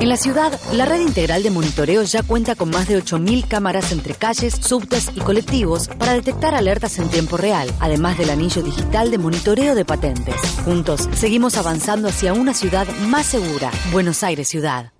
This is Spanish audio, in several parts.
En la ciudad, la red integral de monitoreo ya cuenta con más de 8.000 cámaras entre calles, subtes y colectivos para detectar alertas en tiempo real, además del anillo digital de monitoreo de patentes. Juntos, seguimos avanzando hacia una ciudad más segura. Buenos Aires Ciudad.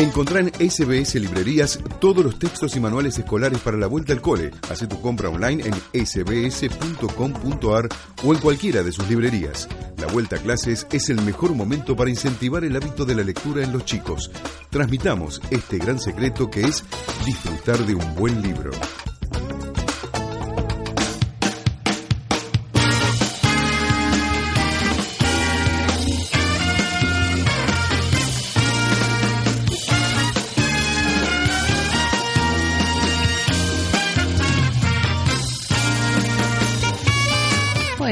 Encontrá en SBS Librerías todos los textos y manuales escolares para la vuelta al cole. Haz tu compra online en sbs.com.ar o en cualquiera de sus librerías. La vuelta a clases es el mejor momento para incentivar el hábito de la lectura en los chicos. Transmitamos este gran secreto que es disfrutar de un buen libro.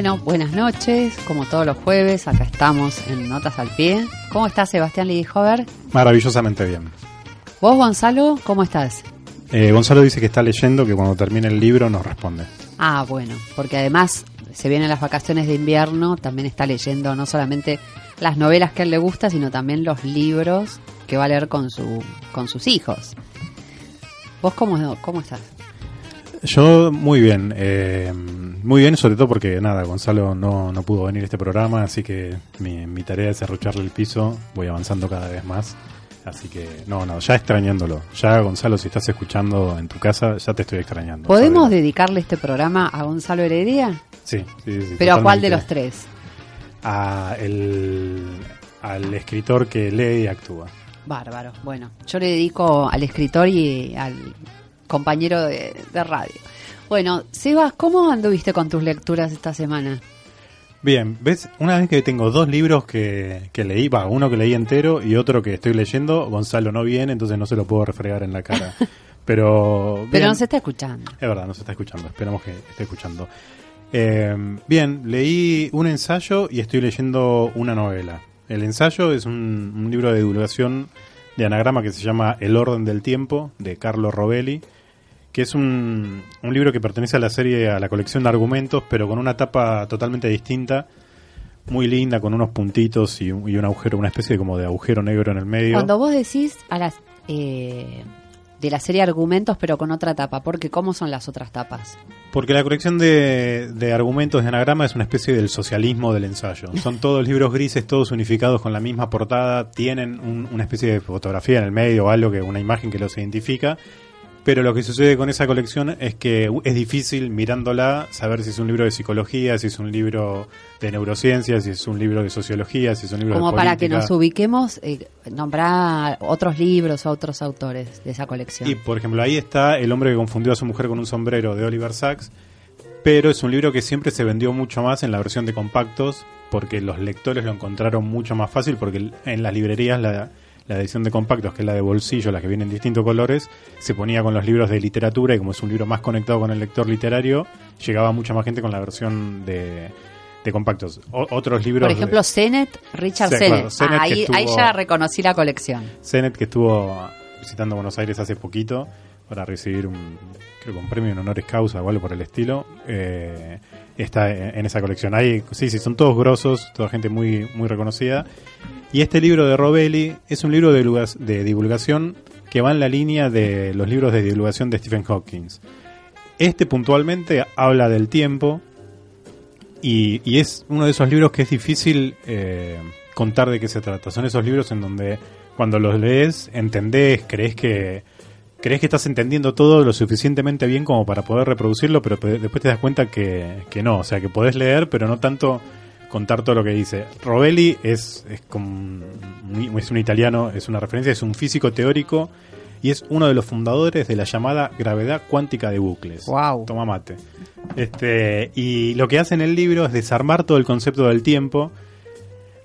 Bueno, buenas noches, como todos los jueves, acá estamos en Notas al Pie. ¿Cómo estás, Sebastián Lidijover? Maravillosamente bien. ¿Vos, Gonzalo, cómo estás? Eh, Gonzalo dice que está leyendo, que cuando termine el libro nos responde. Ah, bueno, porque además se vienen las vacaciones de invierno, también está leyendo no solamente las novelas que a él le gusta, sino también los libros que va a leer con, su, con sus hijos. ¿Vos cómo, cómo estás? Yo muy bien, eh, muy bien, sobre todo porque nada, Gonzalo no, no pudo venir a este programa, así que mi, mi tarea es arrocharle el piso, voy avanzando cada vez más. Así que, no, no, ya extrañándolo. Ya, Gonzalo, si estás escuchando en tu casa, ya te estoy extrañando. ¿Podemos dedicarle este programa a Gonzalo Heredia? Sí, sí, sí. ¿Pero a cuál de los tres? A el, al escritor que lee y actúa. Bárbaro. Bueno, yo le dedico al escritor y al compañero de, de radio. Bueno, Sebas, ¿cómo anduviste con tus lecturas esta semana? Bien, ¿ves? Una vez que tengo dos libros que, que leí, va, uno que leí entero y otro que estoy leyendo, Gonzalo no viene, entonces no se lo puedo refregar en la cara. Pero. Pero bien. no se está escuchando. Es verdad, no se está escuchando, esperamos que esté escuchando. Eh, bien, leí un ensayo y estoy leyendo una novela. El ensayo es un, un libro de divulgación de anagrama que se llama El orden del tiempo, de Carlo Rovelli, que es un, un libro que pertenece a la serie, a la colección de argumentos, pero con una tapa totalmente distinta, muy linda, con unos puntitos y un, y un agujero, una especie de como de agujero negro en el medio. Cuando vos decís a las eh, de la serie Argumentos, pero con otra tapa, porque ¿cómo son las otras tapas? Porque la colección de, de argumentos de anagrama es una especie del socialismo del ensayo. Son todos libros grises, todos unificados con la misma portada, tienen un- una especie de fotografía en el medio o algo que una imagen que los identifica. Pero lo que sucede con esa colección es que es difícil mirándola saber si es un libro de psicología, si es un libro de neurociencias, si es un libro de sociología, si es un libro Como de para que política. nos ubiquemos, eh, nombrar otros libros o otros autores de esa colección. Y por ejemplo, ahí está El hombre que confundió a su mujer con un sombrero de Oliver Sacks, pero es un libro que siempre se vendió mucho más en la versión de compactos porque los lectores lo encontraron mucho más fácil porque en las librerías la, la edición de compactos, que es la de bolsillo, la que viene en distintos colores, se ponía con los libros de literatura y como es un libro más conectado con el lector literario, llegaba mucha más gente con la versión de, de compactos. O- otros libros... Por de- ejemplo, Richard claro, Sennett Ah, que ahí, estuvo- ahí ya reconocí la colección. Zenet que estuvo visitando Buenos Aires hace poquito para recibir un, creo que un premio en honores causa o algo por el estilo, eh, está en, esa colección. Hay, sí, sí, son todos grosos, toda gente muy, muy reconocida. Y este libro de Robelli es un libro de, divulga- de divulgación que va en la línea de los libros de divulgación de Stephen Hawking. Este puntualmente habla del tiempo y, es uno de esos libros que es difícil eh, contar de qué se trata. Son esos libros en donde cuando los lees entendés, crees que crees que estás entendiendo todo lo suficientemente bien como para poder reproducirlo, pero pe- después te das cuenta que, que no, o sea, que podés leer, pero no tanto contar todo lo que dice. Robelli es, es, como un, es un italiano, es una referencia, es un físico teórico y es uno de los fundadores de la llamada gravedad cuántica de bucles. Wow. Toma mate. Este, y lo que hace en el libro es desarmar todo el concepto del tiempo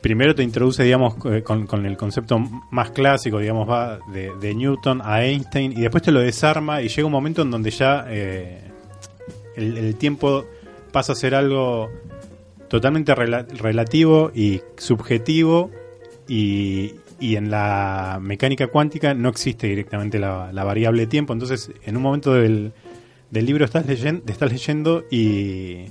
primero te introduce, digamos, eh, con, con el concepto más clásico, digamos, va de, de Newton a Einstein y después te lo desarma y llega un momento en donde ya eh, el, el tiempo pasa a ser algo totalmente rela- relativo y subjetivo y, y en la mecánica cuántica no existe directamente la, la variable tiempo. Entonces, en un momento del, del libro estás leyendo, estás leyendo y,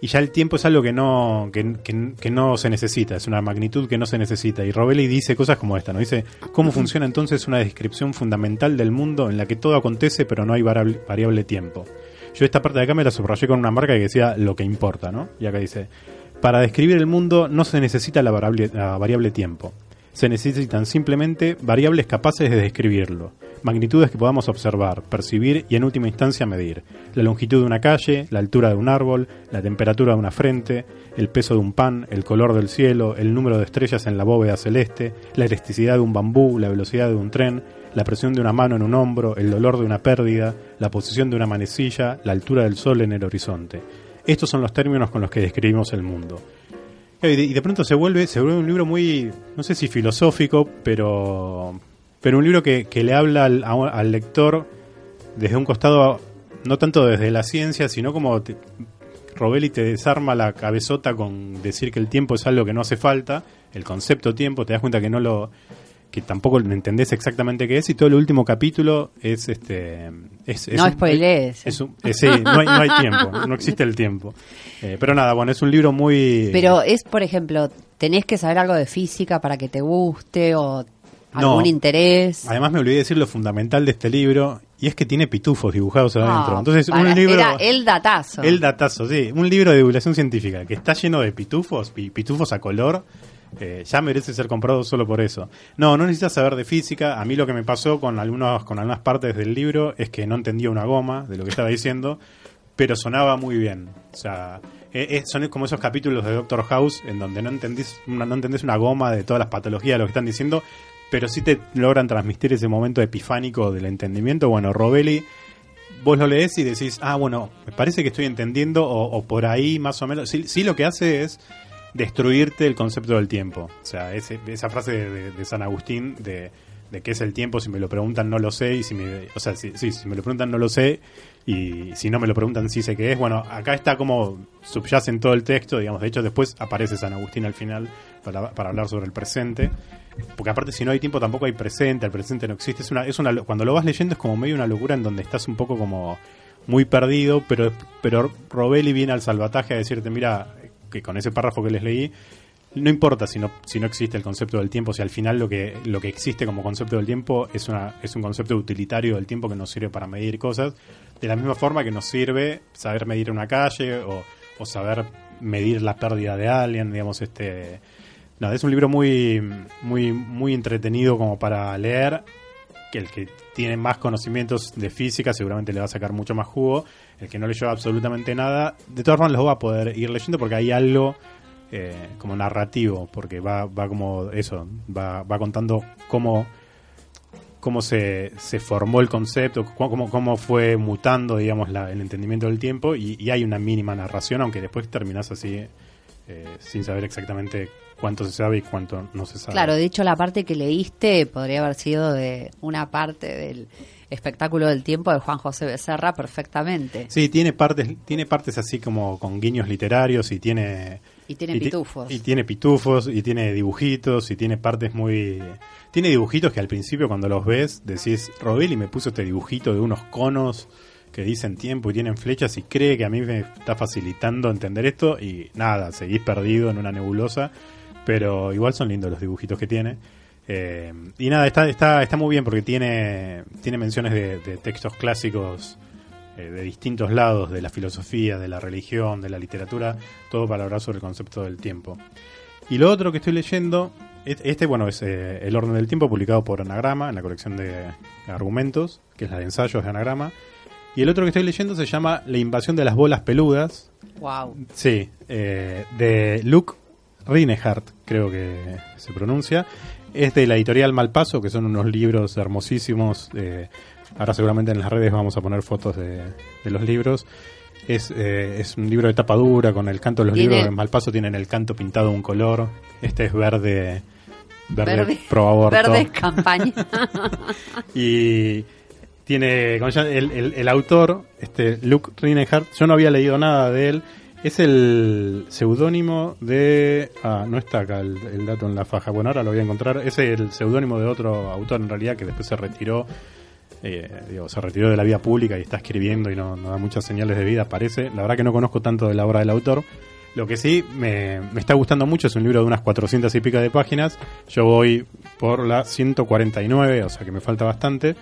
y ya el tiempo es algo que no, que, que- que no se necesita, es una magnitud que no se necesita. Y Robelli dice cosas como esta, ¿no? Dice, ¿cómo funciona entonces una descripción fundamental del mundo en la que todo acontece pero no hay variable, variable tiempo? Yo esta parte de acá me la subrayé con una marca que decía lo que importa, ¿no? Y acá dice, para describir el mundo no se necesita la variable, la variable tiempo. Se necesitan simplemente variables capaces de describirlo, magnitudes que podamos observar, percibir y en última instancia medir. La longitud de una calle, la altura de un árbol, la temperatura de una frente, el peso de un pan, el color del cielo, el número de estrellas en la bóveda celeste, la elasticidad de un bambú, la velocidad de un tren, la presión de una mano en un hombro, el dolor de una pérdida, la posición de una manecilla, la altura del sol en el horizonte. Estos son los términos con los que describimos el mundo. Y de, pronto se vuelve, se vuelve un libro muy, no sé si filosófico, pero, pero un libro que, que le habla al, a- al lector desde un costado, no tanto desde la ciencia, sino como te- Robelli te desarma la cabezota con decir que el tiempo es algo que no hace falta, el concepto tiempo, te das cuenta que no lo que tampoco entendés exactamente qué es y todo el último capítulo es este es, es No un- spoilees. es un- eh, sí, no hay, no hay tiempo, no existe el tiempo. Eh, pero nada, bueno, es un libro muy Pero es, por ejemplo, tenés que saber algo de física para que te guste o algún No. interés. Además me olvidé decir lo fundamental de este libro y es que tiene pitufos dibujados adentro. Ah, Entonces, para- un libro Era el datazo. el datazo, sí, un libro de divulgación científica que está lleno de pitufos, pi- pitufos a color. eh, ya merece ser comprado solo por eso. No, no necesitas saber de física. A mí lo que me pasó con algunos, con algunas partes del libro es que no entendía una goma de lo que estaba diciendo, pero sonaba muy bien. O sea, eh, eh, son como esos capítulos de Doctor House en donde no entendís, una, no entendés una goma de todas las patologías de lo que están diciendo, pero sí te logran transmitir ese momento epifánico del entendimiento. Bueno, Robelli vos lo lees y decís, ah, bueno, me parece que estoy entendiendo, o, o por ahí más o menos. Sí, sí lo que hace es destruirte el concepto del tiempo. O sea, ese- esa frase de, de- San Agustín de, qué es el tiempo, si me lo preguntan no lo sé, y si me, o sea, si, sí, si me lo preguntan no lo sé, y si no me lo preguntan sí sé qué es. Bueno, acá está como subyace en todo el texto, digamos, de hecho después aparece San Agustín al final para, hablar sobre el presente. Porque aparte si no hay tiempo tampoco hay presente, el presente no existe. Es una, es una, cuando lo vas leyendo es como medio una locura en donde estás un poco como muy perdido, pero, pero Robelli viene al salvataje a decirte, mira, que con ese párrafo que les leí, no importa si no, si no existe el concepto del tiempo, si al final lo que, lo que existe como concepto del tiempo es, una, es un concepto utilitario del tiempo que nos sirve para medir cosas, de la misma forma que nos sirve saber medir una calle o, o saber medir la pérdida de alguien, digamos, este... No, es un libro muy, muy, muy entretenido como para leer, que el que tiene más conocimientos de física seguramente le va a sacar mucho más jugo, el que no leyó absolutamente nada, de todas formas los va a poder ir leyendo porque hay algo eh, como narrativo, porque va, va como eso, va, va contando cómo, cómo se, se formó el concepto, cómo, cómo- fue mutando, digamos, la- el entendimiento del tiempo, y, y hay una mínima narración, aunque después terminás así, eh, sin saber exactamente cuánto se sabe y cuánto no se sabe. Claro, de hecho la parte que leíste podría haber sido de una parte del espectáculo del tiempo de Juan José Becerra perfectamente. Sí, tiene partes, tiene partes así como con guiños literarios y tiene Y tiene ti- pitufos. y tiene pitufos y tiene dibujitos y tiene partes muy tiene dibujitos que al principio cuando los ves decís Robelli me puso este dibujito de unos conos que dicen tiempo y tienen flechas y cree que a mí me está facilitando entender esto y nada, seguís perdido en una nebulosa, pero igual son lindos los dibujitos que tiene. Eh, y nada, está, está, está muy bien porque tiene, tiene menciones de, de textos clásicos eh, de distintos lados, de la filosofía, de la religión, de la literatura, todo para hablar sobre el concepto del tiempo. Y lo otro que estoy leyendo, este bueno es eh, El orden del tiempo, publicado por Anagrama, en la colección de argumentos, que es la de ensayos de Anagrama. Y el otro que estoy leyendo se llama La invasión de las bolas peludas, Wow. Sí, eh, de Luke Rinehart, creo que se pronuncia. Es de la editorial Malpaso, que son unos libros hermosísimos. eh, ahora seguramente en las redes vamos a poner fotos de, de los libros. Es, eh, es un libro de tapa dura con el canto de los Tiene- libros de Malpaso tienen el canto pintado un color. Este es verde, verde, Verde- pro. Verde campaña. Y tiene el, el- el autor, este Luke Rinehart, yo no había leído nada de él. Es el seudónimo de. Ah, no está acá el, el dato en la faja. Bueno, ahora lo voy a encontrar. Es el seudónimo de otro autor en realidad que después se retiró. Eh, digo, se retiró de la vida pública y está escribiendo y no, no da muchas señales de vida, parece. La verdad que no conozco tanto de la obra del autor. Lo que sí me, me está gustando mucho es un libro de unas 400 y pica de páginas. Yo voy por la 149, o sea que me falta bastante.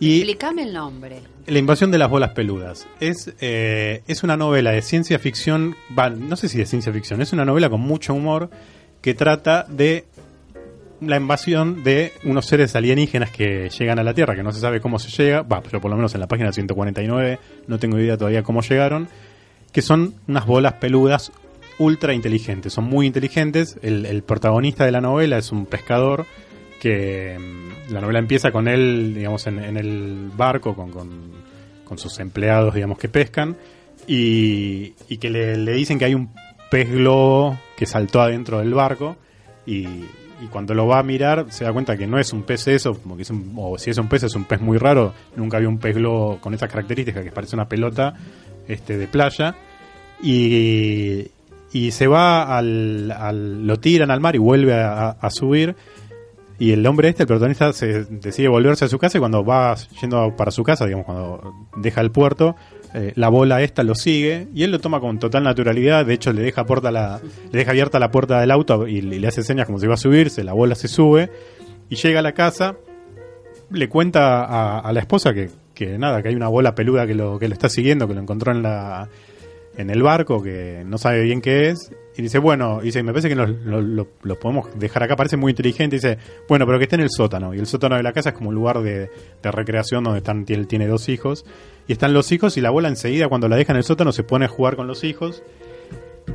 Y Explícame el nombre. La invasión de las bolas peludas. Es, eh, es una novela de ciencia ficción, va, no sé si de ciencia ficción, es una novela con mucho humor que trata de la invasión de unos seres alienígenas que llegan a la Tierra, que no se sabe cómo se llega, va, pero por lo menos en la página 149 no tengo idea todavía cómo llegaron, que son unas bolas peludas ultra inteligentes, son muy inteligentes. El, protagonista de la novela es un pescador que mm, la novela empieza con él, digamos, en, el barco con, con, sus empleados, digamos, que pescan y, y que le, le dicen que hay un pez globo que saltó adentro del barco y, y cuando lo va a mirar se da cuenta que no es un pez eso, como que es un- o si es un pez es un pez muy raro, nunca había un pez globo con esas características que parece una pelota este de playa. Y, y se va al, al- lo tiran al mar y vuelve a, subir. Y el hombre este, el protagonista, se decide volverse a su casa y cuando va yendo para su casa, digamos, cuando deja el puerto, eh, la bola esta lo sigue y él lo toma con total naturalidad. De hecho, le deja, puerta la, le deja abierta la puerta del auto y, le hace señas como si iba a subirse. La bola se sube y llega a la casa. Le cuenta a, la esposa que, que nada, que hay una bola peluda que lo, que lo está siguiendo, que lo encontró en la en el barco, que no sabe bien qué es. Y dice, bueno, dice, me parece que nos- lo, lo- lo podemos dejar acá, parece muy inteligente. Dice, bueno, pero que esté en el sótano. Y el sótano de la casa es como un lugar de, de recreación donde están, él tiene dos hijos. Están los hijos y la bola enseguida cuando la deja en el sótano se pone a jugar con los hijos.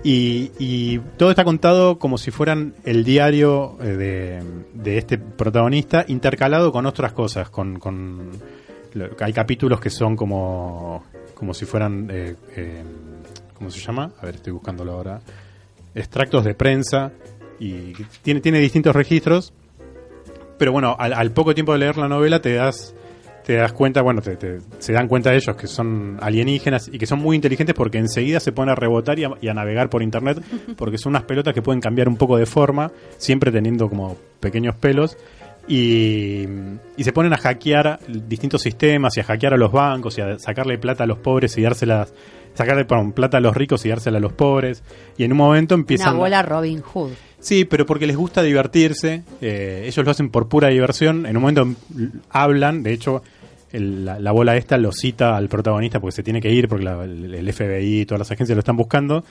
Y, todo está contado como si fueran el diario eh, de, este protagonista intercalado con otras cosas, con, con hay capítulos que son como como si fueran eh, eh, ¿cómo se llama? A ver, estoy buscándolo ahora. Extractos de prensa y tiene tiene distintos registros, pero bueno, al poco tiempo de leer la novela te das te das cuenta, bueno, te- te- se dan cuenta ellos que son alienígenas y que son muy inteligentes porque enseguida se ponen a rebotar y a, y a navegar por internet porque son unas pelotas que pueden cambiar un poco de forma, siempre teniendo como pequeños pelos y, y se ponen a hackear distintos sistemas y a hackear a los bancos y a sacarle plata a los pobres y dárselas, sacarle perdón, plata a los ricos y dársela a los pobres y en un momento empiezan Una bola Robin Hood. Sí, pero porque les gusta divertirse. eh, ellos lo hacen por pura diversión. En un momento hablan, de hecho, la, la bola esta lo cita al protagonista porque se tiene que ir, porque la- el, FBI y todas las agencias lo están buscando.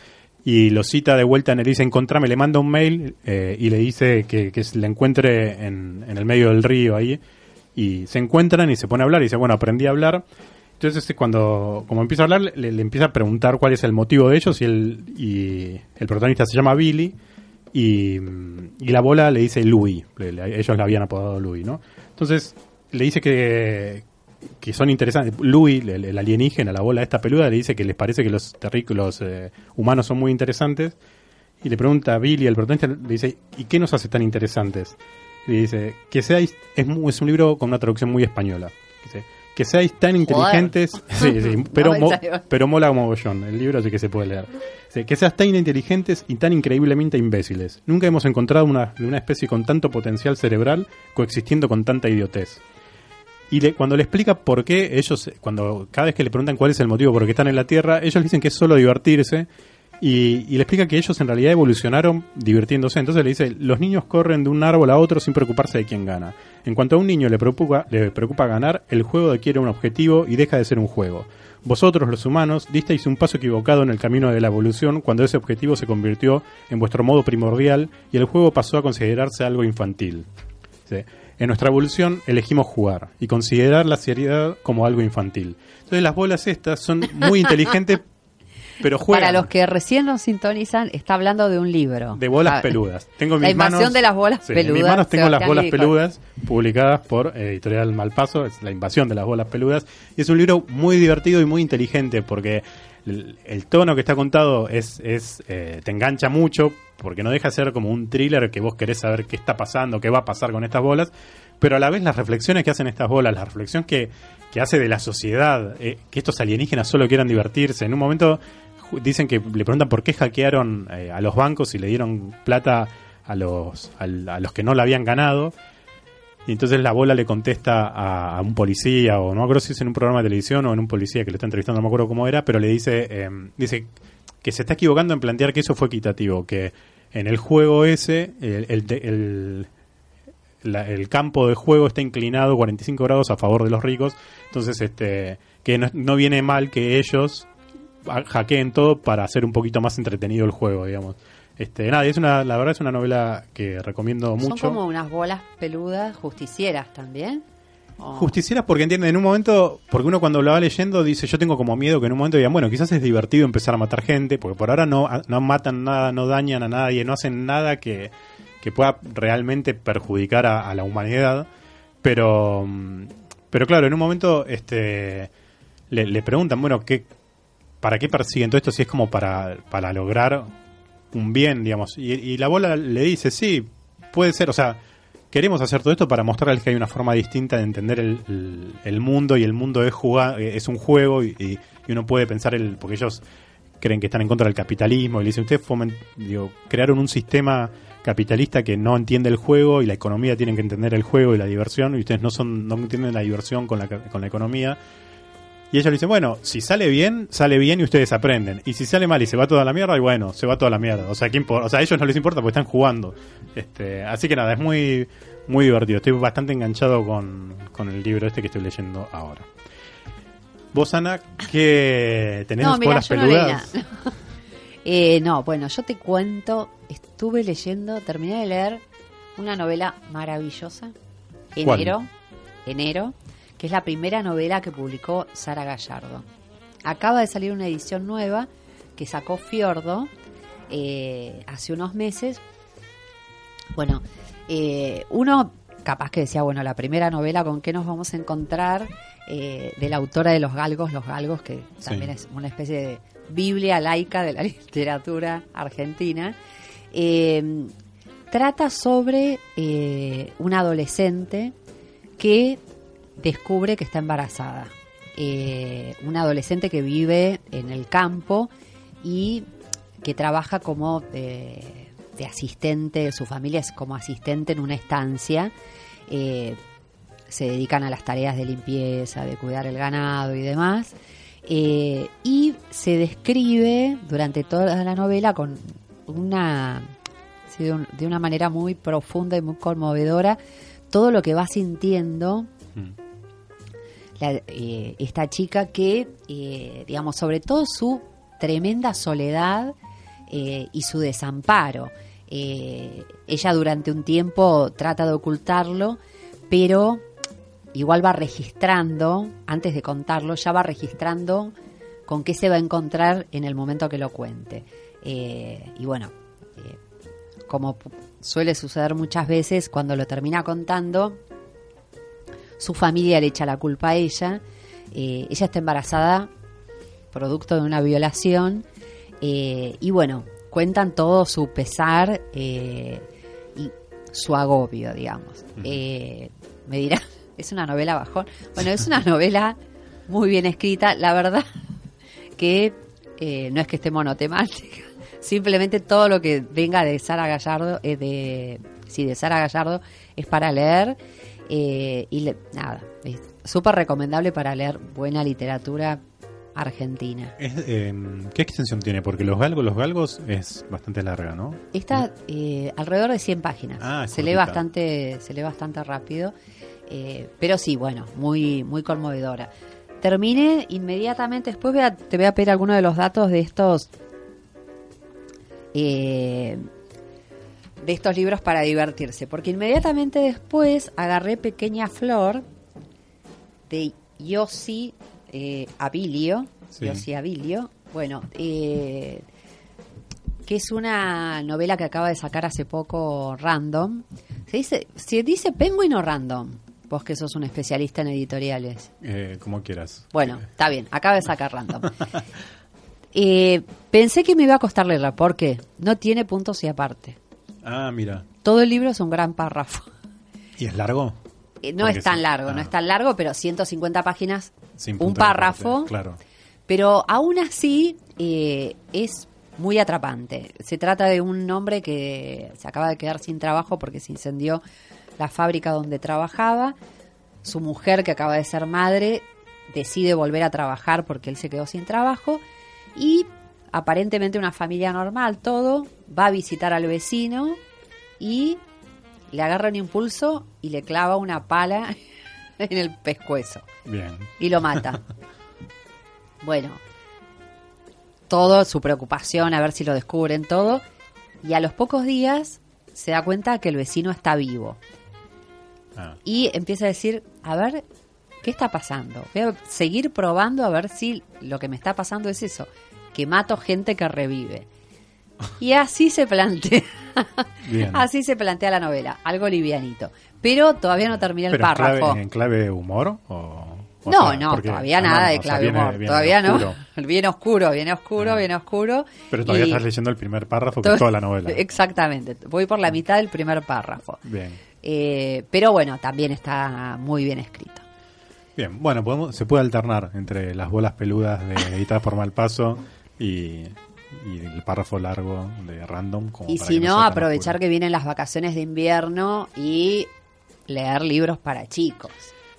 Y lo cita de vuelta en el dice, encontrame, le manda un mail eh, y le dice que, que le encuentre en, el medio del río ahí. Y se encuentran y se pone a hablar y dice, bueno, aprendí a hablar. Entonces es cuando como empieza a hablar, le, empieza a preguntar cuál es el motivo de ellos y el, y el protagonista se llama Billy y, la bola le dice Louis, ellos la habían apodado Louis, ¿no? Entonces le dice que, que son interesantes. Louis, el, el alienígena, la bola esta peluda, le dice que les parece que los terrícolas eh, humanos son muy interesantes y le pregunta a Billy, el protagonista, le dice, ¿y qué nos hace tan interesantes? Y dice, que seáis, es, es un libro con una traducción muy española. Dice, que seáis tan inteligentes, sí, sí, pero, me mo- pero mola como bollón, el libro así que se puede leer. Dice, que seas tan inteligentes y tan increíblemente imbéciles. Nunca hemos encontrado una, una especie con tanto potencial cerebral coexistiendo con tanta idiotez. Y le- cuando le explica por qué ellos, cuando cada vez que le preguntan cuál es el motivo por qué están en la Tierra, ellos dicen que es solo divertirse. Y, y le explica que ellos en realidad evolucionaron divirtiéndose. Entonces le dice, los niños corren de un árbol a otro sin preocuparse de quién gana. En cuanto a un niño le preocupa, le preocupa ganar, el juego adquiere un objetivo y deja de ser un juego. Vosotros, los humanos, disteis un paso equivocado en el camino de la evolución cuando ese objetivo se convirtió en vuestro modo primordial y el juego pasó a considerarse algo infantil. Sí. En nuestra evolución elegimos jugar y considerar la seriedad como algo infantil. Entonces las bolas estas son muy inteligentes pero juegan. Para los que recién nos sintonizan, está hablando de un libro. De bolas Ah, peludas. Tengo en La mis invasión manos, de las bolas Sí, En mis peludas, manos tengo las bolas peludas publicadas por eh, Editorial Malpaso, es La invasión de las bolas peludas. Y es un libro muy divertido y muy inteligente porque el, tono que está contado es, es eh, te engancha mucho porque no deja de ser como un thriller que vos querés saber qué está pasando, qué va a pasar con estas bolas. Pero a la vez las reflexiones que hacen estas bolas, la reflexión que, hace de la sociedad, eh, que estos alienígenas solo quieran divertirse. En un momento dicen que le preguntan por qué hackearon eh, a los bancos y le dieron plata a los, a los que no la habían ganado. Y entonces la bola le contesta a, un policía, o no me acuerdo si es en un programa de televisión o en un policía que le está entrevistando, no me acuerdo cómo era, pero le dice, eh, dice que se está equivocando en plantear que eso fue equitativo, que en el juego ese, el, el, el- la- el campo de juego está inclinado 45 grados a favor de los ricos, entonces este que no, no viene mal que ellos ha- hackeen todo para hacer un poquito más entretenido el juego, digamos. Este, nada, es una, la verdad es una novela que recomiendo mucho. Son como unas bolas peludas justicieras también. Justicieras porque entienden, en un momento, porque uno cuando lo va leyendo dice, yo tengo como miedo que en un momento digan, bueno, quizás es divertido empezar a matar gente, porque por ahora no, no matan nada, no dañan a nadie, no hacen nada que, que pueda realmente perjudicar a, a la humanidad. Pero, pero claro, en un momento este, le, le preguntan, bueno, ¿qué, ¿para qué persiguen todo esto si es como para, para lograr un bien, digamos? Y, y la bola le dice, sí, puede ser, o sea, queremos hacer todo esto para mostrarles que hay una forma distinta de entender el, el- mundo y el mundo es jugar, es un juego y, uno puede pensar el porque ellos creen que están en contra del capitalismo y le dicen ustedes digo, crearon un sistema capitalista que no entiende el juego y la economía tienen que entender el juego y la diversión y ustedes no son no entienden la diversión con la, con la economía y ella le dice, bueno, si sale bien, sale bien y ustedes aprenden. Y si sale mal y se va toda la mierda, y bueno, se va toda la mierda. O sea, ¿qué o sea a ellos no les importa porque están jugando. Este, así que nada, es muy, muy divertido. Estoy bastante enganchado con, con el libro este que estoy leyendo ahora. Vos, Ana, ¿qué tenés No, no leí peludas? nada. Eh, no, bueno, yo te cuento, estuve leyendo, terminé de leer una novela maravillosa, ¿Cuál? Enero, Enero, que es la primera novela que publicó Sara Gallardo. Acaba de salir una edición nueva que sacó Fiordo eh, hace unos meses. Bueno, eh, uno capaz que decía, bueno, la primera novela con qué nos vamos a encontrar eh, de la autora de Los Galgos, Los Galgos, que también es una especie de Biblia laica de la literatura argentina. Trata sobre una adolescente que descubre que está embarazada. Eh, una adolescente que vive en el campo y que trabaja como eh, de asistente, su familia es como asistente en una estancia. Eh, se dedican a las tareas de limpieza, de cuidar el ganado y demás. Eh, y se describe durante toda la novela con una de una manera muy profunda y muy conmovedora todo lo que va sintiendo Mm. La- eh, esta chica que, eh, digamos, sobre todo su tremenda soledad eh, y su desamparo. Eh, ella durante un tiempo trata de ocultarlo, pero igual va registrando, antes de contarlo, ya va registrando con qué se va a encontrar en el momento que lo cuente. Y bueno, como suele suceder muchas veces, cuando lo termina contando, su familia le echa la culpa a ella. Eh, ella está embarazada producto de una violación. eh, y bueno, cuentan todo su pesar eh, y su agobio, digamos. Eh, me dirán, es una novela bajón. Bueno, es una novela muy bien escrita. La verdad que no es que esté monotemática. Simplemente todo lo que venga de Sara Gallardo, eh, de, sí, de Sara Gallardo, es para leer. Eh, y le- nada, súper recomendable para leer buena literatura argentina. Es, eh, ¿Qué extensión tiene? Porque los galgos, los galgos es bastante larga, ¿no? Está eh, alrededor de 100 páginas. Ah, se lee bastante, se lee bastante rápido, eh, pero sí, bueno, muy, muy conmovedora. Terminé inmediatamente. Después voy a- te voy a pedir algunos de los datos de estos eh, de estos libros para divertirse, porque inmediatamente después agarré Pequeña Flor de Yossi eh, Abilio, Sí. Yossi Abilio, Bueno, eh, que es una novela que acaba de sacar hace poco Random. Se dice, se dice Penguin o Random. Vos que sos un especialista en editoriales. Eh, como quieras. Bueno, está bien, acaba de sacar Random. Eh, pensé que me iba a costar leerla, porque no tiene puntos y aparte. Ah, mira. Todo el libro es un gran párrafo. ¿Y es largo? Eh, no Porque es tan sí. largo, no Ah. es tan largo, pero 150 páginas, Sin un párrafo. Claro. Pero aún así eh, es muy atrapante. Se trata de un hombre que se acaba de quedar sin trabajo porque se incendió la fábrica donde trabajaba. Su mujer, que acaba de ser madre, decide volver a trabajar porque él se quedó sin trabajo. Y aparentemente una familia normal, todo, va a visitar al vecino y le agarra un impulso y le clava una pala en el pescuezo Bien. y lo mata. bueno, todo su preocupación a ver si lo descubren todo y a los pocos días se da cuenta que el vecino está vivo Ah, y empieza a decir, a ver, ¿qué está pasando? Voy a seguir probando a ver si lo que me está pasando es eso, que mato gente que revive. Y así se plantea, bien. así se plantea la novela, algo livianito. Pero todavía no termina el ¿Pero en párrafo. clave, en clave humor? O, o No, sea, no, todavía ah, nada no, de o sea, clave viene- humor. viene todavía oscuro. no. Viene oscuro, viene oscuro, Ah. viene oscuro. Pero todavía Y- estás leyendo el primer párrafo, es toda la novela. Exactamente. Voy por la mitad del primer párrafo. Bien. Eh, pero bueno, también está muy bien escrito. Bien, bueno, podemos, se puede alternar entre las bolas peludas de editadas por Malpaso y, y el párrafo largo de Random. como Y si no, aprovechar que vienen las vacaciones de invierno y leer libros para chicos.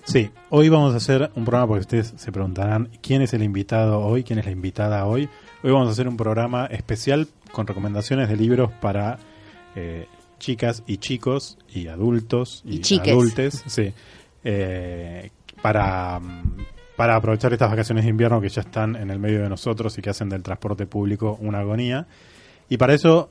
Sí, hoy vamos a hacer un programa porque ustedes se preguntarán quién es el invitado hoy, quién es la invitada hoy. Hoy vamos a hacer un programa especial con recomendaciones de libros para eh, chicas y chicos y adultos Y y, adultes, sí, eh, para, mm, para aprovechar estas vacaciones de invierno que ya están en el medio de nosotros y que hacen del transporte público una agonía. Y para eso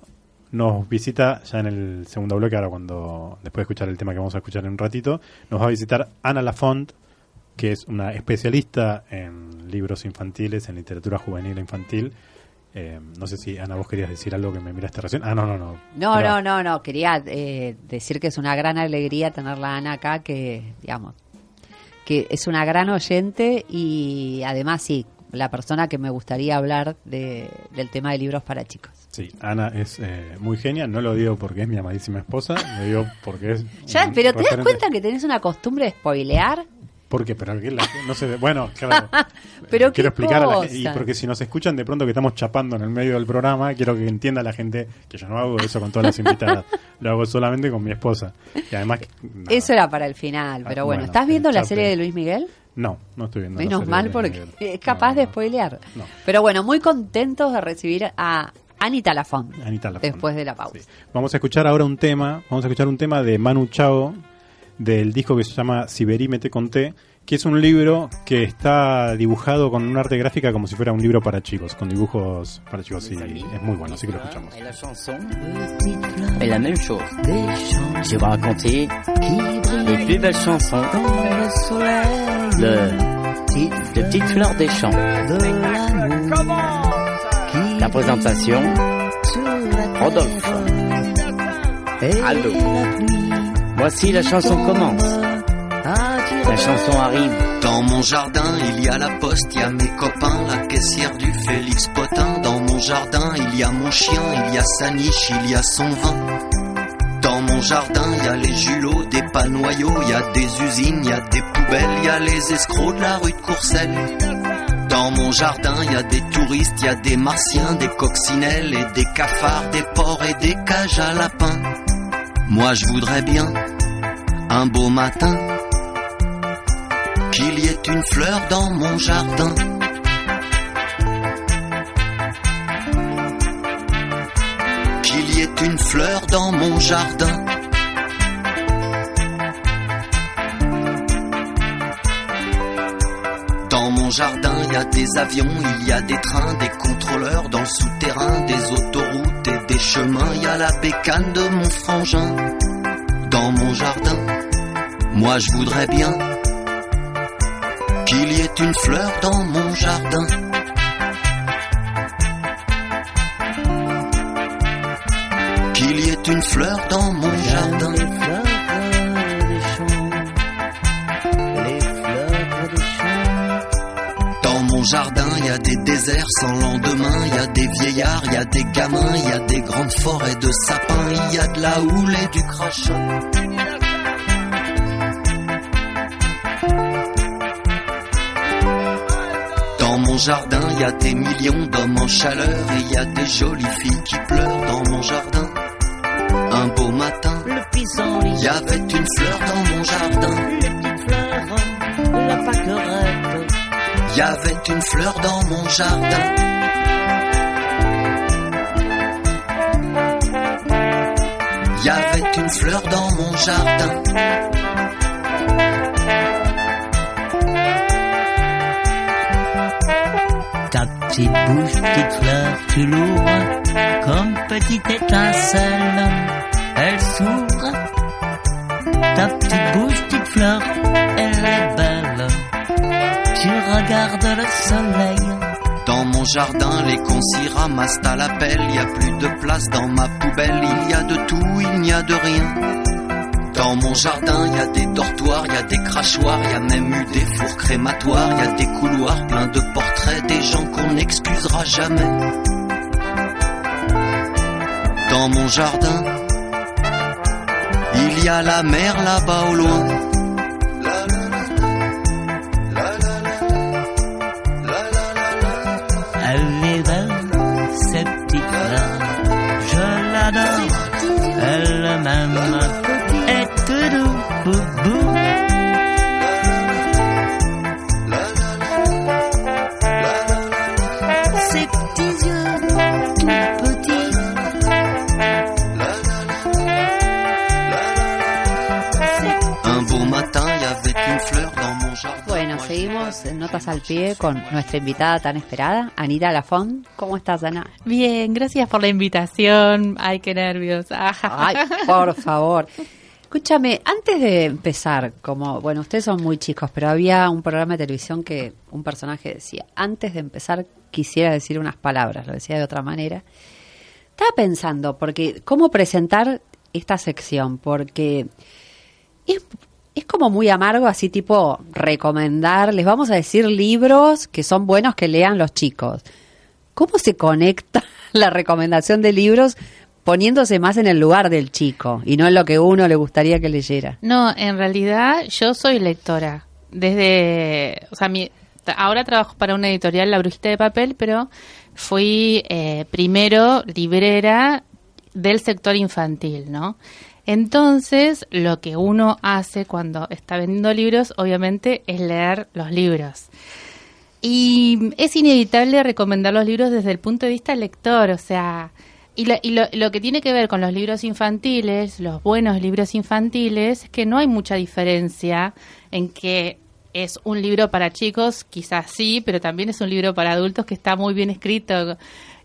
nos visita ya en el segundo bloque, ahora cuando después de escuchar el tema que vamos a escuchar en un ratito, nos va a visitar Ana Lafont, que es una especialista en libros infantiles, en literatura juvenil e infantil. Eh, no sé si Ana vos querías decir algo que me miraste recién. Ah, no, no, no. No, Pero- no, no, no. Quería eh, decir que es una gran alegría tenerla Ana acá, que, digamos, que es una gran oyente y además sí, la persona que me gustaría hablar de, del tema de libros para chicos. Sí, Ana es eh, muy genia. No lo digo porque es mi amadísima esposa, lo digo porque es. Ya, pero ¿te das cuenta que tenés una costumbre de spoilear? ¿Por qué? Pero que la- no sé. Bueno, claro. Pero quiero explicar a la gente. Y porque si nos escuchan de pronto que estamos chapando en el medio del programa, quiero que entienda la gente que yo no hago eso con todas las invitadas. lo hago solamente con mi esposa. Y además. nada. Eso era para el final, pero bueno. bueno, ¿Estás viendo la serie de Luis Miguel? No, no estoy viendo. la Menos mal porque es capaz No, de spoilear. No. Pero bueno, muy contentos de recibir a Anita Lafont. Anita Lafont. Después de la pausa. Sí. Vamos a escuchar ahora un tema, vamos a escuchar un tema de Manu Chao del disco que se llama Siberí me te conté, que es un libro que está dibujado con un arte gráfica como si fuera un libro para chicos, con dibujos para chicos y es muy bueno, así que lo escuchamos. La chanson est la de, des Champs. La. Aldo. Voici la chanson commence. La chanson arrive. Dans mon jardin, il y a la poste, il y a mes copains, la caissière du Félix Potin. Dans mon jardin, il y a mon chien, il y a sa niche, il y a son vin. Dans mon jardin, il y a les julots, des panoyaux, il y a des usines, il y a des poubelles, il y a les escrocs de la rue de Courcelles. Dans mon jardin, il y a des touristes, il y a des martiens, des coccinelles et des cafards, des porcs et des cages à lapins. Moi, je voudrais bien, un beau matin, qu'il y ait une fleur dans mon jardin. Qu'il y ait une fleur dans mon jardin. Dans mon jardin, il y a des avions, il y a des trains, des contrôleurs dans le souterrain, des autoroutes les chemins, y a la bécane de mon frangin dans mon jardin. Moi je voudrais bien qu'il y ait une fleur dans mon jardin. Qu'il y ait une fleur dans mon jardin. Dans mon jardin des déserts sans lendemain, il y a des vieillards, il y a des gamins, il y a des grandes forêts de sapins, il y a de la houle et du crachat. Dans mon jardin, il y a des millions d'hommes en chaleur et il y a des jolies filles qui pleurent dans mon jardin. Un beau matin, il y avait une fleur dans mon jardin. Y avait une fleur dans mon jardin. Il y avait une fleur dans mon jardin. Ta petite bouche, petite fleur, tu l'ouvres comme petite étincelle. Elle s'ouvre. Ta petite bouche, petite fleur, elle est belle. Tu regardes le soleil. Dans mon jardin, les cons ramassent à la pelle. Y a plus de place dans ma poubelle. Il y a de tout, il n'y a de rien. Dans mon jardin, y a des dortoirs, y a des crachoirs, y a même eu des fours crématoires, y a des couloirs pleins de portraits des gens qu'on n'excusera jamais. Dans mon jardin, il y a la mer là-bas au loin. Pie con nuestra invitada tan esperada, Anita Lafont. ¿Cómo estás, Ana? Bien, gracias por la invitación. Ay, qué nervios. Ay, por favor. Escúchame, antes de empezar, como, bueno, ustedes son muy chicos, pero había un programa de televisión que un personaje decía, antes de empezar quisiera decir unas palabras, lo decía de otra manera. Estaba pensando, porque, ¿cómo presentar esta sección? Porque es, es como muy amargo, así tipo recomendar, les vamos a decir libros que son buenos que lean los chicos. ¿Cómo se conecta la recomendación de libros poniéndose más en el lugar del chico y no en lo que uno le gustaría que leyera? No, en realidad yo soy lectora. Desde, o sea, mi, ahora trabajo para una editorial, La Brujita de Papel, pero fui eh, primero librera del sector infantil, ¿no? Entonces, lo que uno hace cuando está vendiendo libros, obviamente, es leer los libros. Y es inevitable recomendar los libros desde el punto de vista lector, o sea, y, lo, y lo, que tiene que ver con los libros infantiles, los buenos libros infantiles, es que no hay mucha diferencia en que es un libro para chicos, quizás sí, pero también es un libro para adultos que está muy bien escrito.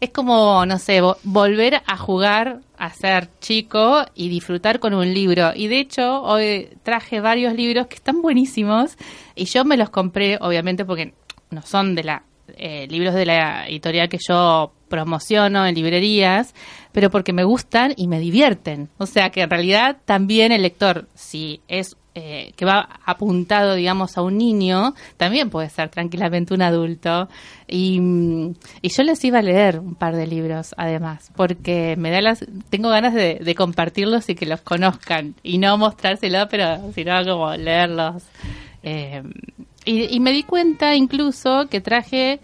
Es como, no sé, vo volver a jugar a ser chico y disfrutar con un libro. Y de hecho, hoy traje varios libros que están buenísimos y yo me los compré, obviamente, porque no son de la eh, libros de la editorial que yo promociono en librerías, pero porque me gustan y me divierten. O sea que en realidad también el lector, si es eh, que va apuntado, digamos, a un niño, también puede ser tranquilamente un adulto. Y, y, yo les iba a leer un par de libros, además, porque me da las, tengo ganas de, de compartirlos y que los conozcan y no mostrárselos, pero sino como leerlos. Eh, y, me di cuenta incluso que traje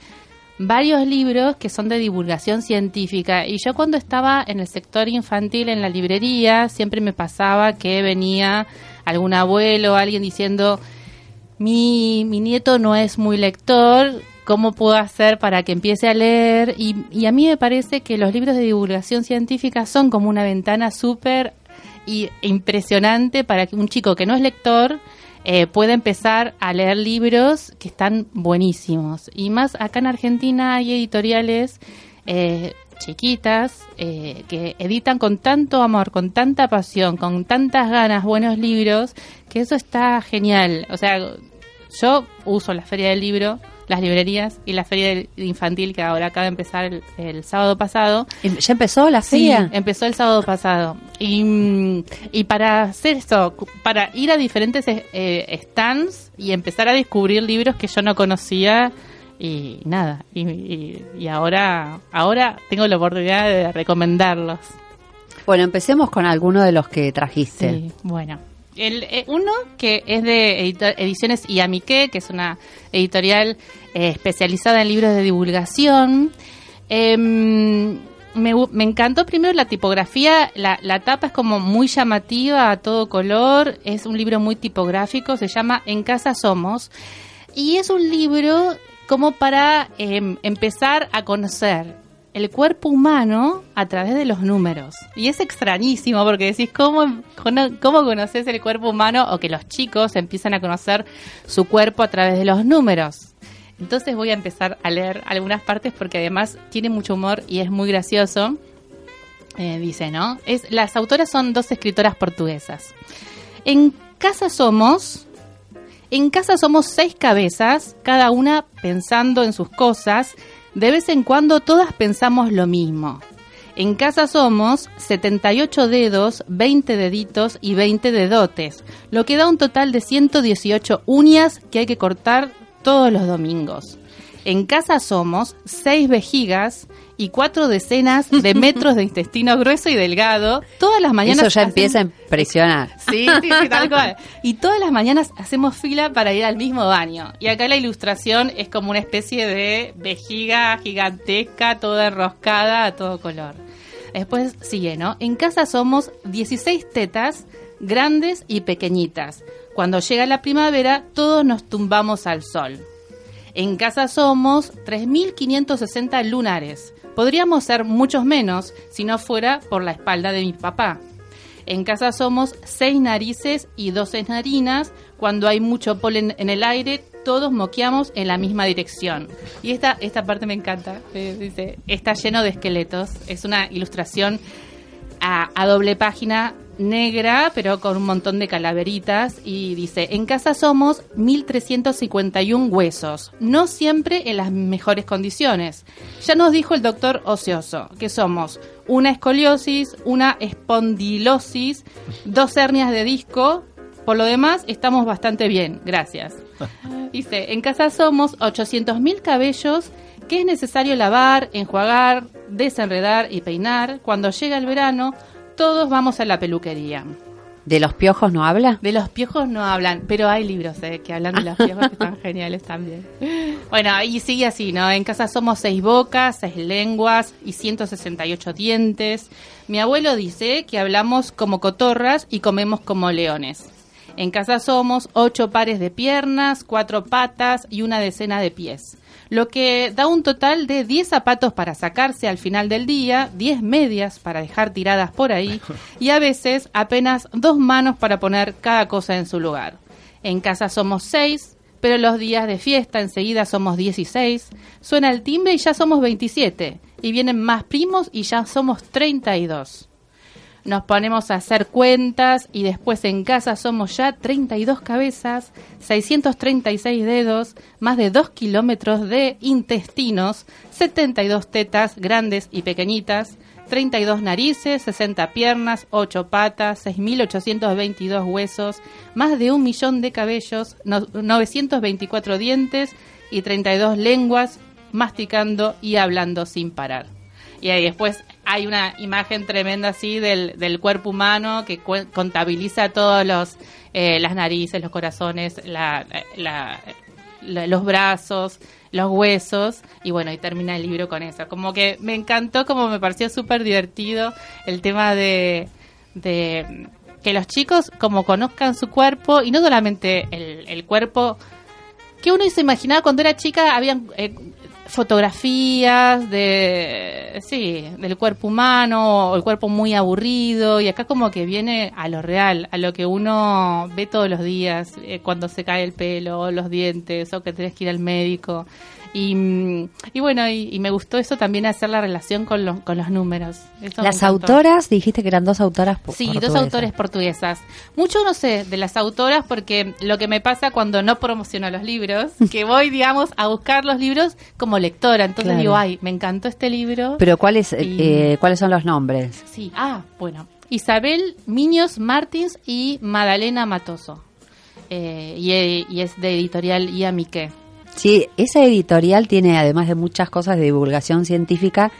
varios libros que son de divulgación científica. Y yo cuando estaba en el sector infantil en la librería, siempre me pasaba que venía algún abuelo alguien diciendo, mi, mi nieto no es muy lector, ¿cómo puedo hacer para que empiece a leer? Y, y a mí me parece que los libros de divulgación científica son como una ventana súper impresionante para que un chico que no es lector eh, puede empezar a leer libros que están buenísimos. Y más acá en Argentina hay editoriales eh, chiquitas eh, que editan con tanto amor, con tanta pasión, con tantas ganas buenos libros, que eso está genial. O sea, yo uso la feria del libro las librerías y la feria del- infantil que ahora acaba de empezar el, el sábado pasado. ¿Ya empezó la Sí, feria? empezó el sábado pasado. Y, mm, y para hacer esto, cu- para ir a diferentes eh, stands y empezar a descubrir libros que yo no conocía y nada. Y, y- y ahora, ahora tengo la oportunidad de recomendarlos. Bueno, empecemos con alguno de los que trajiste. Sí, bueno. El, eh, uno que es de edito- Ediciones Iamique, que es una editorial eh, especializada en libros de divulgación. Em, me, me encantó primero la tipografía, la, la tapa es como muy llamativa, a todo color, es un libro muy tipográfico, se llama En casa somos, y es un libro como para em, empezar a conocer el cuerpo humano a través de los números. Y es extrañísimo porque decís, ¿cómo, cómo conoces el cuerpo humano? O que los chicos empiezan a conocer su cuerpo a través de los números. Entonces voy a empezar a leer algunas partes porque además tiene mucho humor y es muy gracioso. Eh, dice, ¿no? Es, las autoras son dos escritoras portuguesas. En casa somos en casa somos seis cabezas, cada una pensando en sus cosas. De vez en cuando todas pensamos lo mismo. En casa somos 78 dedos, 20 deditos y 20 dedotes, lo que da un total de 118 uñas que hay que cortar todos los domingos. En casa somos seis vejigas y cuatro decenas de metros de intestino grueso y delgado. Todas las mañanas Eso ya hacen- empieza a impresionar. Sí, sí, sí, tal cual. Y todas las mañanas hacemos fila para ir al mismo baño. Y acá la ilustración es como una especie de vejiga gigantesca, toda enroscada a todo color. Después sigue, ¿no? En casa somos 16 tetas, grandes y pequeñitas. Cuando llega la primavera, todos nos tumbamos al sol. En casa somos 3.560 lunares. Podríamos ser muchos menos si no fuera por la espalda de mi papá. En casa somos seis narices y 12 narinas. Cuando hay mucho polen en el aire, todos moqueamos en la misma dirección. Y esta, esta parte me encanta. eh, dice, está lleno de esqueletos. Es una ilustración a doble página negra, pero con un montón de calaveritas. Y dice, en casa somos 1.351 huesos, no siempre en las mejores condiciones. Ya nos dijo el doctor Ocioso que somos una escoliosis, una espondilosis, dos hernias de disco. Por lo demás, estamos bastante bien, gracias. Dice, en casa somos 800.000 cabellos que es necesario lavar, enjuagar, desenredar y peinar. Cuando llega el verano, todos vamos a la peluquería. ¿De los piojos no habla? De los piojos no hablan, pero hay libros eh, que hablan de los piojos que están geniales también. Bueno, y sigue así, ¿no? En casa somos seis bocas, seis lenguas y 168 dientes. Mi abuelo dice que hablamos como cotorras y comemos como leones. En casa somos ocho pares de piernas, cuatro patas y una decena de pies. Lo que da un total de 10 zapatos para sacarse al final del día, 10 medias para dejar tiradas por ahí y a veces apenas dos manos para poner cada cosa en su lugar. En casa somos seis, pero los días de fiesta enseguida somos 16. Suena el timbre y ya somos 27. Y vienen más primos y ya somos 32 nos ponemos a hacer cuentas y después en casa somos ya 32 cabezas, 636 dedos, más de 2 kilómetros de intestinos, 72 tetas grandes y pequeñitas, 32 narices, 60 piernas, 8 patas, 6.822 huesos, más de un millón de cabellos, no- 924 dientes y 32 lenguas, masticando y hablando sin parar. Y ahí después hay una imagen tremenda así del, del cuerpo humano que contabiliza todos los eh, las narices, los corazones, la, la- la- los brazos, los huesos y bueno, y termina el libro con eso. Como que me encantó, como me pareció súper divertido el tema de, de que los chicos como conozcan su cuerpo y no solamente el, el cuerpo que uno se imaginaba cuando era chica, habían eh, fotografías de, sí, del cuerpo humano, o el cuerpo muy aburrido, y acá como que viene a lo real, a lo que uno ve todos los días, eh, cuando se cae el pelo, o los dientes, o que tenés que ir al médico. Y, mm, y bueno, y, y me gustó eso también hacer la relación con los, con los números. Eso Las autoras, dijiste que eran dos autoras po- Sí, dos autores portuguesas. Mucho no sé de las autoras porque lo que me pasa cuando no promociono los libros, que voy, digamos, a buscar los libros como lectora. Entonces Claro. digo, ay, me encantó este libro. Pero ¿cuáles, eh, Y- eh, ¿cuáles son los nombres? Sí, ah, bueno. Isabel Miños Martins y Madalena Matoso. Eh, y, eh, y es de editorial Iamique. Sí, esa editorial tiene, además de muchas cosas de divulgación científica,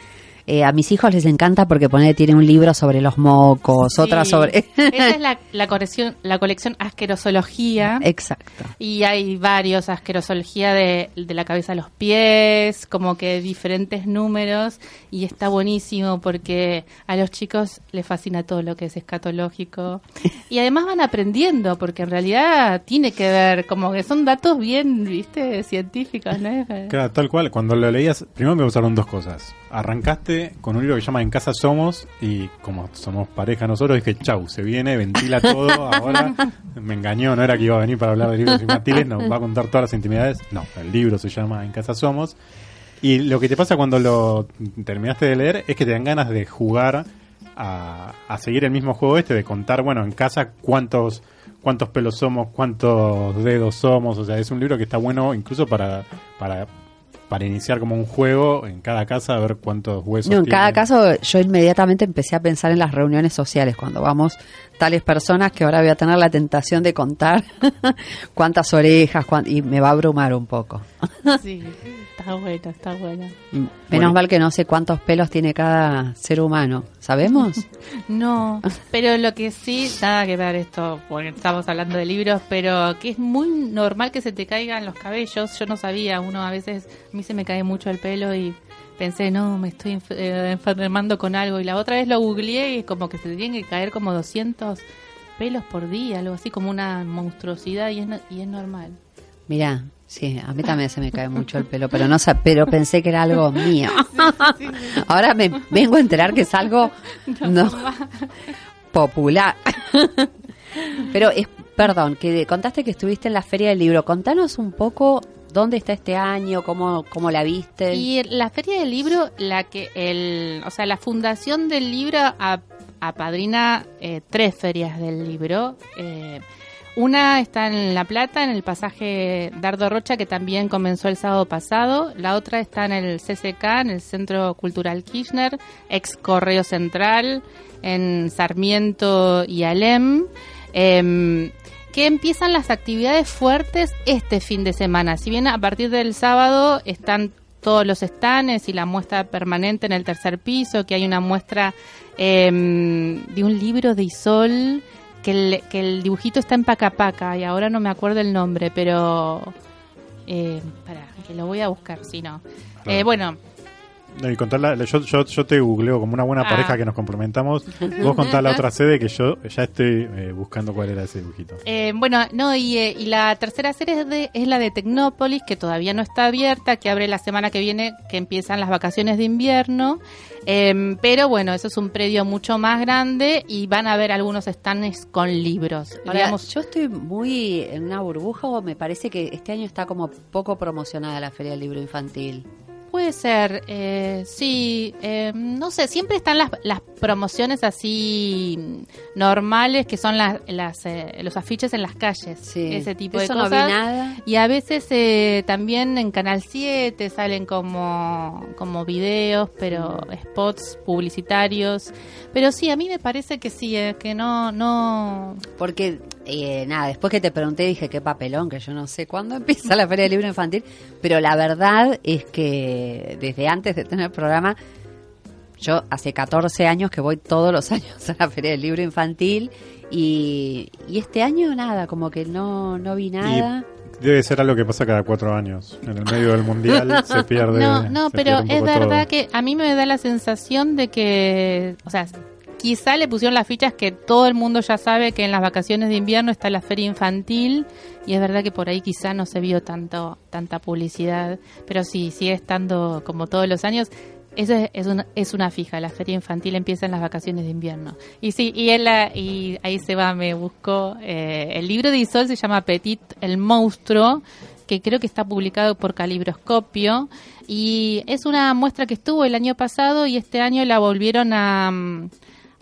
eh, a mis hijos les encanta porque pone, tiene un libro sobre los mocos, otra sobre... Esa es la, la, colección, la colección Asquerosología. Exacto. Y hay varios, asquerosología de, de la cabeza a los pies, como que diferentes números, y está buenísimo porque a los chicos les fascina todo lo que es escatológico. Y además van aprendiendo, porque en realidad tiene que ver, como que son datos bien, viste, científicos, ¿no? Claro, tal cual. Cuando lo leías, primero me gustaron dos cosas. Arrancaste con un libro que se llama En casa somos y como somos pareja nosotros, dije, chau, se viene, ventila todo, ahora me engañó, no era que iba a venir para hablar de libros infantiles, nos va a contar todas las intimidades. No, el libro se llama En casa somos. Y lo que te pasa cuando lo terminaste de leer es que te dan ganas de jugar a, a seguir el mismo juego este, de contar, bueno, en casa cuántos cuántos pelos somos, cuántos dedos somos, o sea, es un libro que está bueno incluso para, para, para iniciar como un juego en cada casa, a ver cuántos huesos No, en tiene. cada caso yo inmediatamente empecé a pensar en las reuniones sociales, cuando vamos tales personas que ahora voy a tener la tentación de contar cuántas orejas cuán- y me va a abrumar un poco. Sí, está bueno, está bueno. Menos Bueno. mal que no sé cuántos pelos tiene cada ser humano, ¿sabemos? No, pero lo que sí, nada que ver esto, porque estamos hablando de libros, pero que es muy normal que se te caigan los cabellos. Yo no sabía, uno a veces, a mí se me cae mucho el pelo y pensé, no, me estoy enf- eh, enfermando con algo. Y la otra vez lo googleé y es como que se tienen que caer como 200 pelos por día, algo así como una monstruosidad y es, no- y es normal. Mira, sí, a mí también se me cae mucho el pelo, pero no pero pensé que era algo mío. Ahora me vengo a enterar que es algo no popular. Pero es, perdón, que contaste que estuviste en la feria del libro. Contanos un poco dónde está este año, cómo cómo la viste. Y la Feria del Libro, la que el, o sea, la fundación del libro a- apadrina eh, tres ferias del libro. Eh, una está en La Plata, en el pasaje Dardo Rocha, que también comenzó el sábado pasado. La otra está en el CCK, en el Centro Cultural Kirchner, ex Correo Central, en Sarmiento y Alem. Em, que empiezan las actividades fuertes este fin de semana. Si bien a partir del sábado están todos los estanes y la muestra permanente en el tercer piso, que hay una muestra em, de un libro de Isol, que el, que el dibujito está en Pacapaca, y ahora no me acuerdo el nombre, pero... Eh, para, que lo voy a buscar, si no. Eh, bueno, No, y contar la- yo, yo, yo te googleo como una buena Ah. pareja que nos complementamos. Vos contás la otra sede que yo ya estoy eh, buscando cuál era ese dibujito. Eh, bueno, no, y, eh, y la tercera serie es, de- es la de Tecnópolis, que todavía no está abierta, que abre la semana que viene, que empiezan las vacaciones de invierno. Em, pero bueno, eso es un predio mucho más grande y van a haber algunos stands con libros. Ahora, Digamos, yo estoy muy en una burbuja o me parece que este año está como poco promocionada la Feria del Libro Infantil. Puede ser, eh, sí, eh, no sé, siempre están las, las promociones así mm, normales que son las, las, eh, los afiches en las calles, Sí. ese tipo Eso de no vi cosas. nada. Y a veces eh, también en Canal 7 salen como, como videos, pero spots publicitarios. Pero sí, a mí me parece que sí, eh, que no, no... Porque, eh, nada, después que te pregunté dije qué papelón, que yo no sé cuándo empieza la Feria del Libro Infantil, pero la verdad es que desde antes de tener programa, yo hace 14 años que voy todos los años a la Feria del Libro Infantil y, y este año nada, como que no, no vi nada. Debe ser algo que pasa cada cuatro años. En el medio del mundial se pierde. No, no, pero es verdad todo. que a mí me da la sensación de que, o sea, quizá le pusieron las fichas que todo el mundo ya sabe que en las vacaciones de invierno está la feria infantil y es verdad que por ahí quizá no se vio tanto tanta publicidad, pero sí sigue estando como todos los años. Eso es, es una, es una fija, la feria infantil empieza en las vacaciones de invierno. Y sí, y, él, y ahí se va, me buscó. eh, el libro de Isol se llama Petit, el monstruo, que creo que está publicado por Calibroscopio y es una muestra que estuvo el año pasado y este año la volvieron a, mm,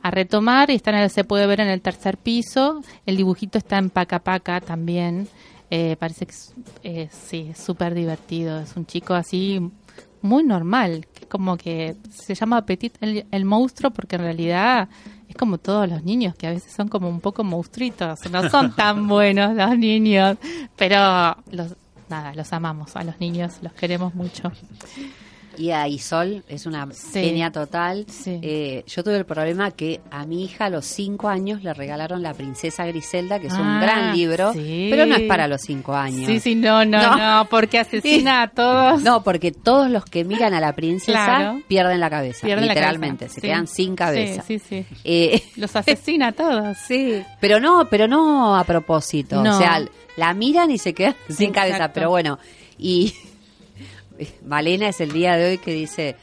a retomar y está en el- se puede ver en el tercer piso. El dibujito está en Paca Paca también. Eh, parece que es, eh, sí, es súper divertido. Es un chico así muy normal, que como que se llama Petit el, el monstruo porque en realidad es como todos los niños que a veces son como un poco monstruitos, no son tan buenos los niños, pero los nada, los amamos a los niños, los queremos mucho. Y a Isol es una Sí. genia total. Sí. Eh, yo tuve el problema que a mi hija a los cinco años le regalaron La Princesa Griselda, que es un Ah, gran libro, sí. pero no es para los cinco años. Sí, sí, no, no, No. no, porque asesina a todos. No, porque todos los que miran a la princesa Claro. pierden la cabeza, Pierden la literalmente, cabeza. se Sí. quedan sin cabeza. Sí, sí, sí. Eh, Los asesina a todos. Sí, pero no, pero no a propósito. No. O sea, la miran y se quedan sin Exacto. cabeza. Pero bueno, y Malena es el día de hoy que dice,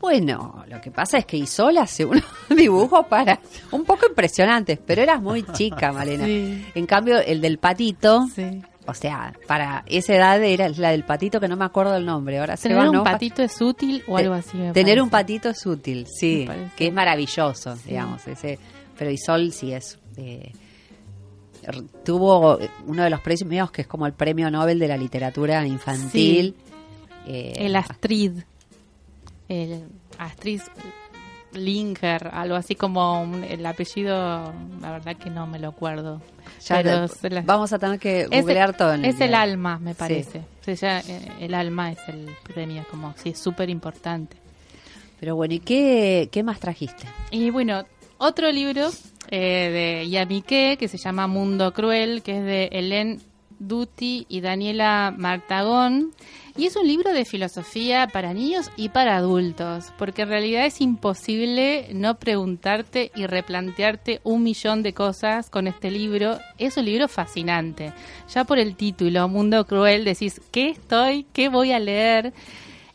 bueno, lo que pasa es que Isol hace unos dibujos para un poco impresionantes, pero eras muy chica, Malena. Sí. En cambio, el del patito, Sí. o sea, para esa edad era la del patito que no me acuerdo el nombre. Ahora se Tener va, un ¿no? patito es útil o algo así. me Tener parece. un patito es útil, sí, que es maravilloso, digamos. Ese, pero Isol sí es. eh, tuvo uno de los premios que es como el premio Nobel de la literatura infantil. Eh, El Astrid. El Astrid Linker, algo así como un- el apellido, la verdad que no me lo acuerdo. ya Pero de- se la- vamos a tener que googlear todo. en es el alma, me Sí. parece. O sea, ya, eh, el alma es el premio, como sí, es súper importante. Pero bueno, ¿y qué, qué más trajiste? Y bueno, otro libro eh, de Yamike que se llama Mundo Cruel, que es de Hélène Duty y Daniela Martagón. Y es un libro de filosofía para niños y para adultos, porque en realidad es imposible no preguntarte y replantearte un millón de cosas con este libro. Es un libro fascinante. Ya por el título, Mundo Cruel, decís, ¿qué estoy? ¿Qué voy a leer?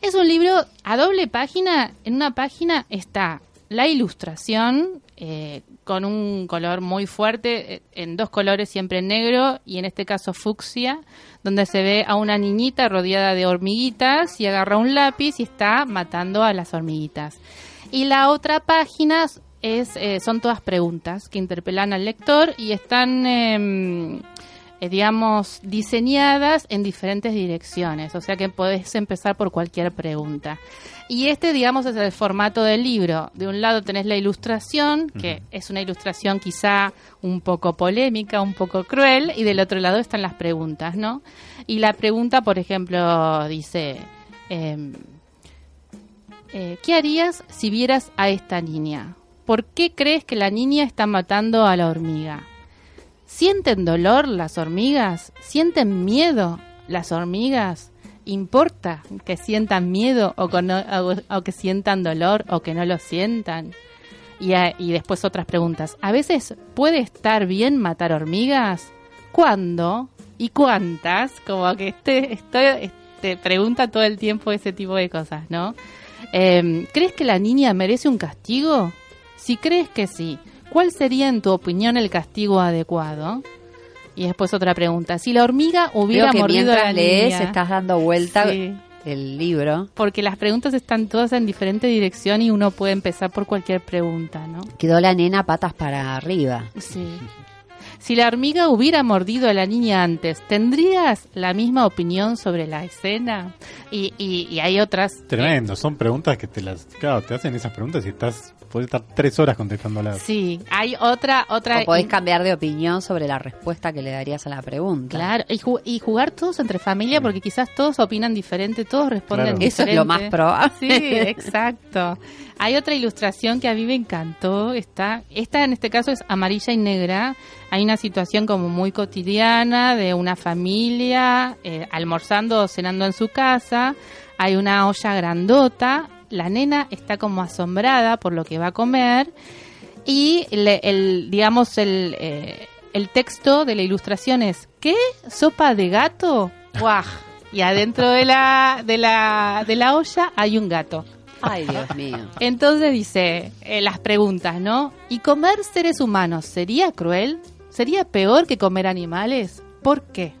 Es un libro a doble página. En una página está la ilustración eh, con un color muy fuerte, eh, en dos colores siempre negro y en este caso fucsia, donde se ve a una niñita rodeada de hormiguitas y agarra un lápiz y está matando a las hormiguitas. Y la otra página es, eh, son todas preguntas que interpelan al lector y están... em, eh, digamos, diseñadas en diferentes direcciones, o sea que podés empezar por cualquier pregunta. Y este, digamos, es el formato del libro. De un lado tenés la ilustración, que es una ilustración quizá un poco polémica, un poco cruel, y del otro lado están las preguntas, ¿no? Y la pregunta, por ejemplo, dice, em, eh, ¿qué harías si vieras a esta niña? ¿Por qué crees que la niña está matando a la hormiga? ¿Sienten dolor las hormigas? ¿Sienten miedo las hormigas? ¿Importa que sientan miedo o, o- que sientan dolor o que no lo sientan? Y, a- y después otras preguntas. ¿A veces puede estar bien matar hormigas? ¿Cuándo? ¿Y cuántas? Como que este, estoy, te pregunta todo el tiempo ese tipo de cosas, ¿no? Eh, ¿Crees que la niña merece un castigo? Si crees que sí, ¿cuál sería en tu opinión el castigo adecuado? Y después otra pregunta. Si la hormiga hubiera Creo que mordido a mientras la lees niña... estás dando vuelta Sí. el libro. Porque las preguntas están todas en diferente dirección y uno puede empezar por cualquier pregunta, ¿no? Quedó la nena patas para arriba. Sí. Si la hormiga hubiera mordido a la niña antes, ¿tendrías la misma opinión sobre la escena? Y, y, y hay otras... Tremendo, son preguntas que te las. Claro, te hacen esas preguntas y estás. Podés estar tres horas contestándolas. Sí, hay otra... otra O podés cambiar de opinión sobre la respuesta que le darías a la pregunta. Claro, y, ju- y jugar todos entre familia porque quizás todos opinan diferente, todos responden Claro. Eso es diferente. lo más probable. Sí, exacto. Hay otra ilustración que a mí me encantó. Está, esta en este caso es amarilla y negra. Hay una situación como muy cotidiana de una familia eh, almorzando o cenando en su casa. Hay una olla grandota. La nena está como asombrada por lo que va a comer. Y le- el, digamos, el, eh, el texto de la ilustración es ¿Qué? ¿Sopa de gato? ¡Guau! Y adentro de la, de la, de la olla hay un gato. Ay, Dios mío. Entonces dice eh, las preguntas, ¿no? ¿Y comer seres humanos sería cruel? ¿Sería peor que comer animales? ¿Por qué?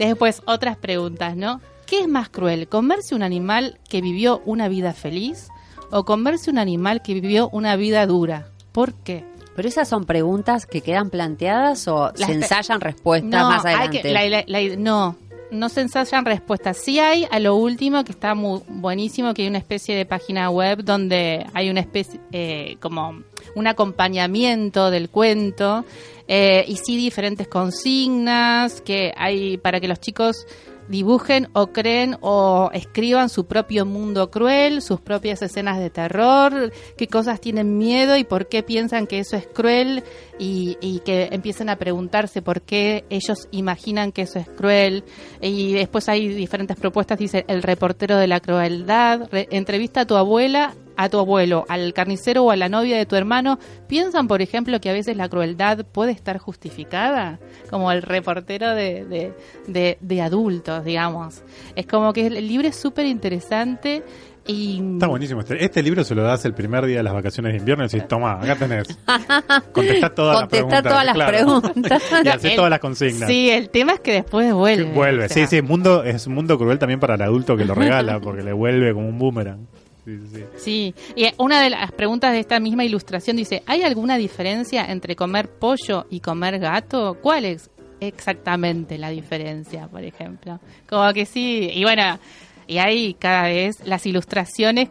Después, otras preguntas, ¿no? ¿Qué es más cruel? ¿Comerse un animal que vivió una vida feliz o comerse un animal que vivió una vida dura? ¿Por qué? Pero esas son preguntas que quedan planteadas o Las se ensayan respuestas No, más hay adelante. que- la- la- la- no, no se ensayan respuestas. Sí hay a lo último que está muy buenísimo, que hay una especie de página web donde hay una especie, eh, como un acompañamiento del cuento eh, y sí diferentes consignas que hay para que los chicos dibujen o creen o escriban su propio mundo cruel, sus propias escenas de terror, qué cosas tienen miedo y por qué piensan que eso es cruel y, y que empiecen a preguntarse por qué ellos imaginan que eso es cruel. Y después hay diferentes propuestas, dice el reportero de la crueldad, re- entrevista a tu abuela a tu abuelo, al carnicero o a la novia de tu hermano, piensan, por ejemplo, que a veces la crueldad puede estar justificada, como el reportero de, de, de- de adultos, digamos. Es como que el libro es súper interesante y... Está buenísimo. Este, este libro se lo das el primer día de las vacaciones de invierno y decís, toma, acá tenés. Contestá todas las Contestá preguntas. todas las claro. preguntas. y hacé El- todas las consignas. Sí, el tema es que después vuelve. Vuelve, o sea, sí, sí, mundo, es un mundo cruel también para el adulto que lo regala, porque le vuelve como un boomerang. Sí, sí, sí. Y una de las preguntas de esta misma ilustración dice, ¿hay alguna diferencia entre comer pollo y comer gato? ¿Cuál es exactamente la diferencia, por ejemplo? Como que sí, y bueno, y hay cada vez, las ilustraciones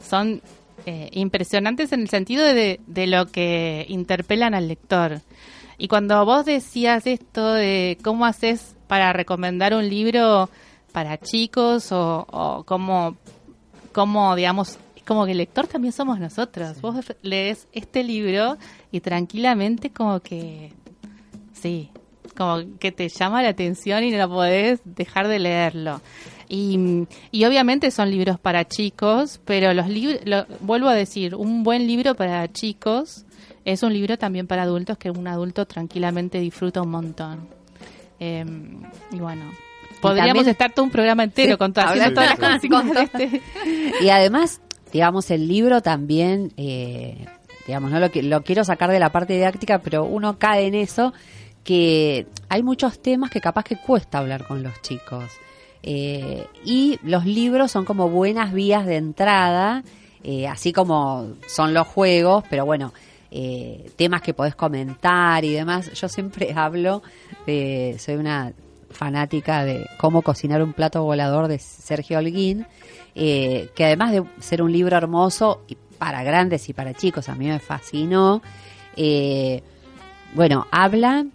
son eh, impresionantes en el sentido de, de lo que interpelan al lector. Y cuando vos decías esto de cómo haces para recomendar un libro para chicos o, o cómo como, digamos, como que el lector también somos nosotros. Vos lees este libro y tranquilamente como que, sí, como que te llama la atención y no podés dejar de leerlo. Y, y obviamente son libros para chicos, pero los libros, vuelvo a decir, un buen libro para chicos es un libro también para adultos que un adulto tranquilamente disfruta un montón. Eh, y bueno, podríamos también- estar todo un programa entero Sí, con todas, las de este. Y además, digamos, el libro también, eh, digamos, no lo, lo quiero sacar de la parte didáctica, pero uno cae en eso, que hay muchos temas que capaz que cuesta hablar con los chicos. Eh, y los libros son como buenas vías de entrada, eh, así como son los juegos, pero bueno, eh, temas que podés comentar y demás. Yo siempre hablo de, soy una fanática de cómo cocinar un plato volador de Sergio Holguín, eh, que además de ser un libro hermoso para grandes y para chicos, a mí me fascinó. eh, bueno, habla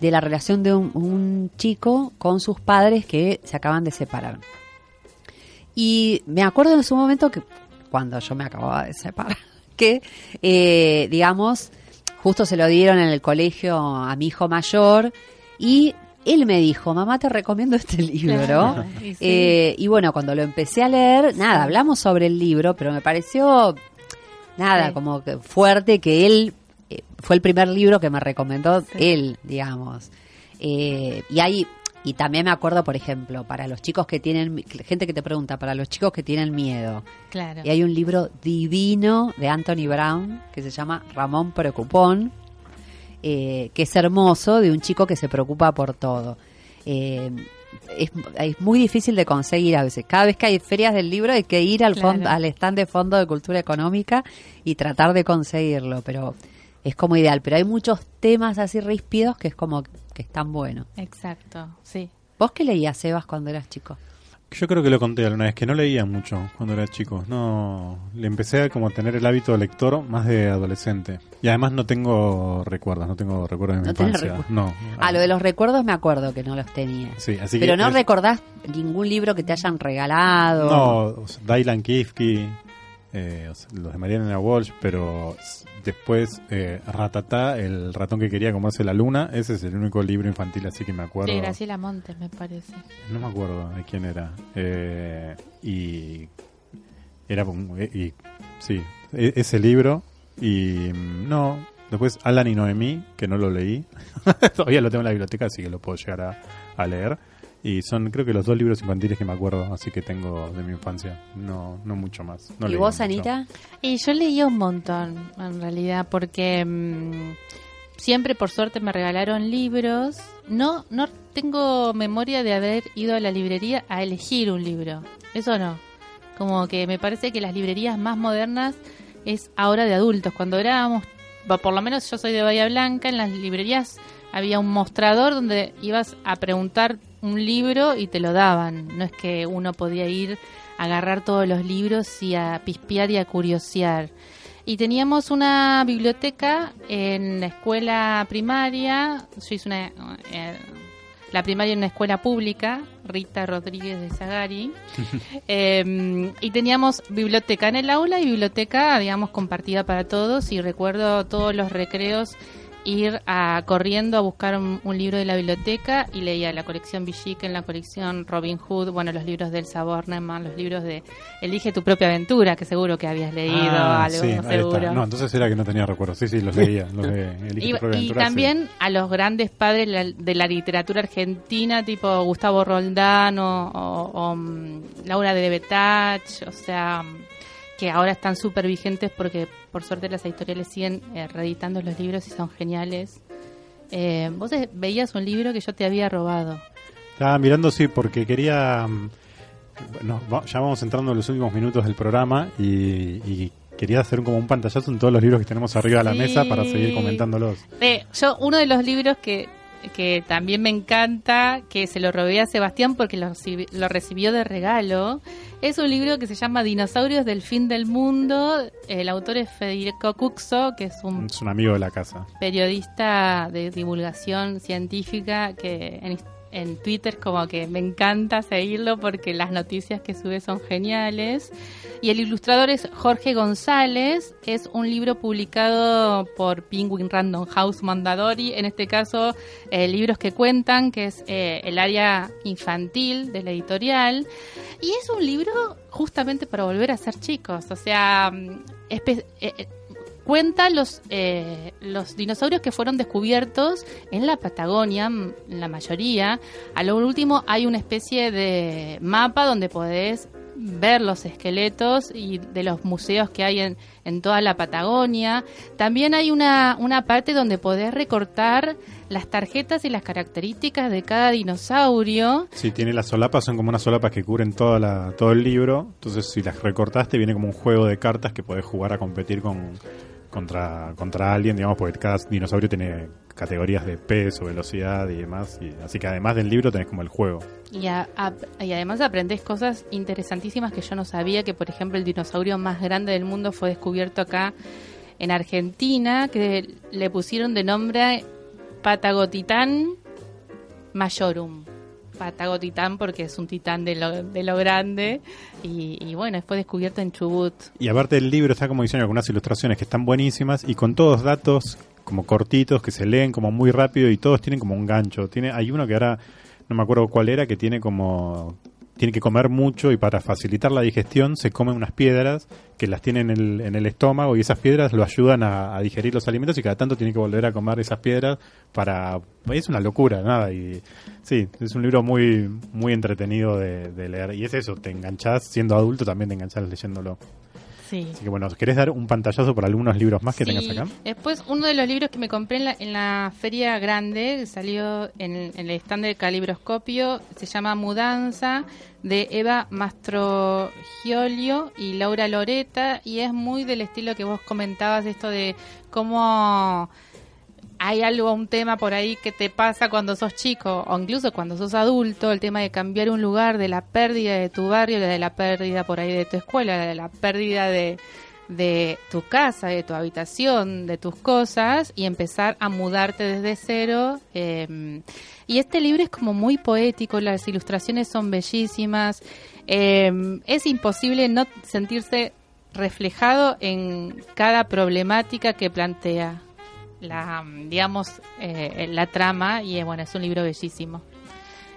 de la relación de un, un chico con sus padres que se acaban de separar. Y me acuerdo en su momento que, cuando yo me acababa de separar, que, eh, digamos, justo se lo dieron en el colegio a mi hijo mayor y él me dijo, mamá, te recomiendo este libro. Claro, y sí. Eh, y bueno, cuando lo empecé a leer, nada, hablamos sobre el libro, pero me pareció, nada, Sí. como que fuerte que él, eh, fue el primer libro que me recomendó Sí. él, digamos. Eh, y hay, y también me acuerdo, por ejemplo, para los chicos que tienen, gente que te pregunta, para los chicos que tienen miedo. Claro. Y hay un libro divino de Anthony Brown que se llama Ramón Preocupón, eh, que es hermoso, de un chico que se preocupa por todo. Eh, es, es muy difícil de conseguir a veces. Cada vez que hay ferias del libro hay que ir al, Claro. fondo, al stand de Fondo de Cultura Económica y tratar de conseguirlo, pero es como ideal. Pero hay muchos temas así ríspidos que es como que están buenos. Exacto, sí. ¿Vos qué leías, Sebas, cuando eras chico? Yo creo que lo conté alguna vez, que no leía mucho cuando era chico. No, le empecé a como tener el hábito de lector más de adolescente. Y además no tengo recuerdos, no tengo recuerdos de mi No infancia. No. Ah, lo de los recuerdos me acuerdo que no los tenías. Sí, así que Pero no es- recordás ningún libro que te hayan regalado. No, Dylan Kifke, eh, los de Mariana Walsh, pero después eh, Ratatá, el ratón que quería comerse la luna, ese es el único libro infantil así que me acuerdo. De Graciela Montes, me parece. No me acuerdo de quién era. Eh, y era un- eh, y sí, e- ese libro y mm, no, después Alan y Noemí, que no lo leí. Todavía lo tengo en la biblioteca, así que lo puedo llegar a, a leer. Y son creo que los dos libros infantiles que me acuerdo, así que tengo de mi infancia. No no mucho más. No ¿Y vos, mucho. Anita? Y yo leía un montón, en realidad, porque mm, siempre por suerte me regalaron libros. No, no tengo memoria de haber ido a la librería a elegir un libro. Eso no. Como que me parece que las librerías más modernas es ahora de adultos. Cuando éramos, va, por lo menos yo soy de Bahía Blanca, en las librerías había un mostrador donde ibas a preguntar un libro y te lo daban. No es que uno podía ir a agarrar todos los libros y a pispear y a curiosear. Y teníamos una biblioteca en la escuela primaria. Yo hice una, eh, la primaria en una escuela pública, Rita Rodríguez de Zagari. Eh, y teníamos biblioteca en el aula y biblioteca, digamos, compartida para todos. Y recuerdo todos los recreos ir a, corriendo a buscar un, un libro de la biblioteca y leía la colección Villique, la colección Robin Hood, bueno, los libros del Saborneman, los libros de Elige tu propia aventura, que seguro que habías leído, Ah, algo sí, seguro. No, entonces era que no tenía recuerdos. Sí, sí, los leía. Los de Elige Y, tu propia y aventura, sí. también a los grandes padres la- de la literatura argentina, tipo Gustavo Roldán o, o- o, mm, Laura de Betach, o sea, mm, que ahora están súper vigentes porque por suerte las editoriales siguen eh, reeditando los libros y son geniales. Eh, vos veías un libro que yo te había robado. Estaba mirando, sí, porque quería. mm, Bueno, ya vamos entrando en los últimos minutos del programa y, y quería hacer como un pantallazo en todos los libros que tenemos arriba de la mesa para seguir comentándolos. Eh, yo, uno de los libros que, que también me encanta, que se lo robé a Sebastián porque lo, lo recibió de regalo, es un libro que se llama Dinosaurios del fin del mundo. El autor es Federico Cuxo, que es un Es un amigo de la casa. periodista de divulgación científica que en, en Twitter como que me encanta seguirlo porque las noticias que sube son geniales. Y el ilustrador es Jorge González, es un libro publicado por Penguin Random House Mondadori, en este caso eh, libros que cuentan, que es eh, el área infantil de la editorial. Y es un libro justamente para volver a ser chicos, o sea, cuenta los, eh, los dinosaurios que fueron descubiertos en la Patagonia, la mayoría. A lo último hay una especie de mapa donde podés ver los esqueletos y de los museos que hay en, en toda la Patagonia. También hay una, una parte donde podés recortar las tarjetas y las características de cada dinosaurio. Sí, tiene las solapas, son como unas solapas que cubren toda la, todo el libro. Entonces, si las recortaste, viene como un juego de cartas que podés jugar a competir con, contra, contra alguien, digamos, porque cada dinosaurio tiene categorías de peso, velocidad y demás. Y, así que además del libro tenés como el juego. Y, a- a- y además aprendés cosas interesantísimas que yo no sabía, que por ejemplo el dinosaurio más grande del mundo fue descubierto acá en Argentina, que le pusieron de nombre Patagotitán majorum. Patagotitán porque es un titán de lo, de lo grande y, bueno, fue descubierto en Chubut. Y aparte el libro está como diseñado con unas ilustraciones que están buenísimas y con todos datos como cortitos que se leen como muy rápido y todos tienen como un gancho. Tiene, hay uno que ahora no me acuerdo cuál era que tiene como tiene que comer mucho y para facilitar la digestión se comen unas piedras que las tiene en el, en el estómago y esas piedras lo ayudan a, a digerir los alimentos y cada tanto tiene que volver a comer esas piedras para es una locura nada y sí es un libro muy muy entretenido de, de leer. Y es eso te enganchás siendo adulto también te enganchás leyéndolo Sí. Así que bueno, ¿querés dar un pantallazo por algunos libros más que Sí. tengas acá? Después, uno de los libros que me compré en la, en la feria grande, que salió en, en el stand del calibroscopio, se llama Mudanza, de Eva Mastrogiolio y Laura Loreta, y es muy del estilo que vos comentabas, esto de cómo hay algo, un tema por ahí que te pasa cuando sos chico o incluso cuando sos adulto, el tema de cambiar un lugar, de la pérdida de tu barrio, de la pérdida por ahí de tu escuela, de la pérdida de, tu casa, de tu habitación, de tus cosas y empezar a mudarte desde cero. eh, y este libro es como muy poético, las ilustraciones son bellísimas, eh, es imposible no sentirse reflejado en cada problemática que plantea la digamos eh, la trama y bueno es un libro bellísimo.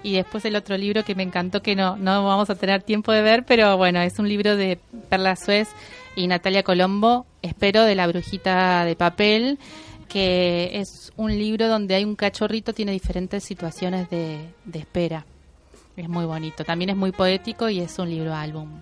Y después el otro libro que me encantó que no no vamos a tener tiempo de ver pero bueno es un libro de Perla Suez y Natalia Colombo espero de la brujita de papel que es un libro donde hay un cachorrito tiene diferentes situaciones de espera. Es muy bonito también es muy poético y es un libro álbum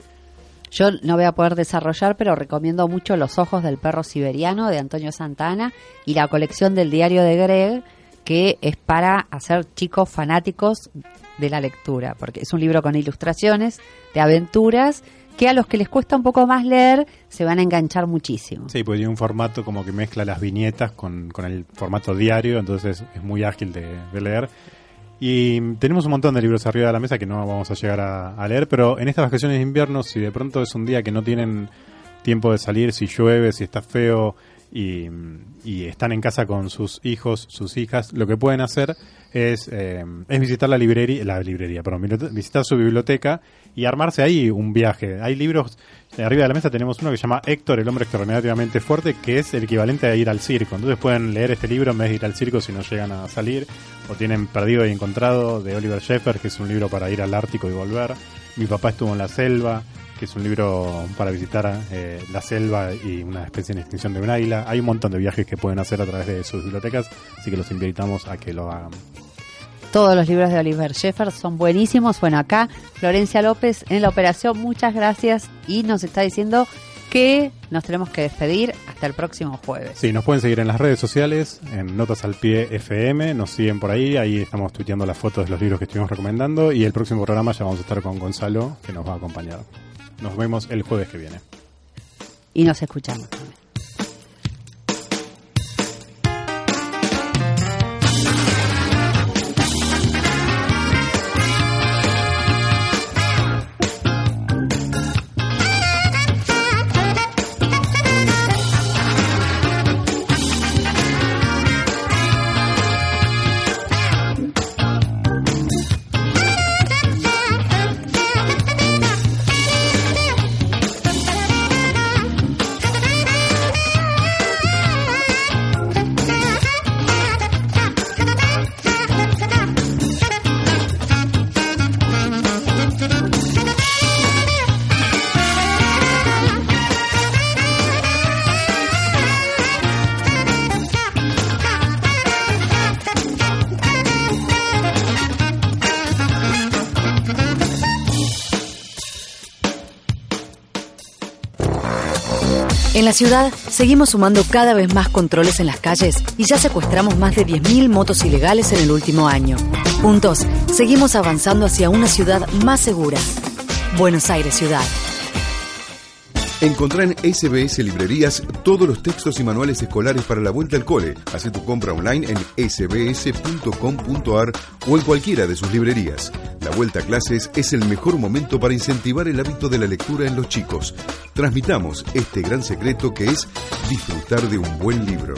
Yo no voy a poder desarrollar, pero recomiendo mucho Los ojos del perro siberiano de Antonio Santana y la colección del diario de Greg, que es para hacer chicos fanáticos de la lectura, porque es un libro con ilustraciones de aventuras que a los que les cuesta un poco más leer se van a enganchar muchísimo. Sí, pues tiene un formato como que mezcla las viñetas con, con el formato diario, entonces es muy ágil de, de leer. Y tenemos un montón de libros arriba de la mesa que no vamos a llegar a, leer, pero en estas vacaciones de invierno, si de pronto es un día que no tienen tiempo de salir, si llueve, si está feo y, están en casa con sus hijos, sus hijas, lo que pueden hacer es, eh, es visitar la librería, la librería, perdón, visitar su biblioteca y armarse ahí un viaje. Hay libros, eh, arriba de la mesa tenemos uno que se llama Héctor, el hombre extraordinariamente fuerte, que es el equivalente a ir al circo. Entonces pueden leer este libro en vez de ir al circo si no llegan a salir, o tienen Perdido y Encontrado de Oliver Sheffer, que es un libro para ir al Ártico y volver. Mi papá estuvo en la selva, que es un libro para visitar eh, la selva y una especie en extinción de un águila. Hay un montón de viajes que pueden hacer a través de sus bibliotecas, así que los invitamos a que lo hagan. Todos los libros de Oliver Sheffer son buenísimos. Bueno, acá Florencia López en la operación, muchas gracias y nos está diciendo que nos tenemos que despedir hasta el próximo jueves. Sí, nos pueden seguir en las redes sociales, en Notas al Pie FM, nos siguen por ahí, ahí estamos tuiteando las fotos de los libros que estuvimos recomendando y el próximo programa ya vamos a estar con Gonzalo, que nos va a acompañar. Nos vemos el jueves que viene. Y nos escuchamos. Ciudad seguimos sumando cada vez más controles en las calles y ya secuestramos más de 10.000 motos ilegales en el último año. Juntos, seguimos avanzando hacia una ciudad más segura. Buenos Aires Ciudad. Encontrá en SBS Librerías todos los textos y manuales escolares para la vuelta al cole. Haz tu compra online en sbs.com.ar o en cualquiera de sus librerías. Vuelta a clases es el mejor momento para incentivar el hábito de la lectura en los chicos. Transmitamos este gran secreto que es disfrutar de un buen libro.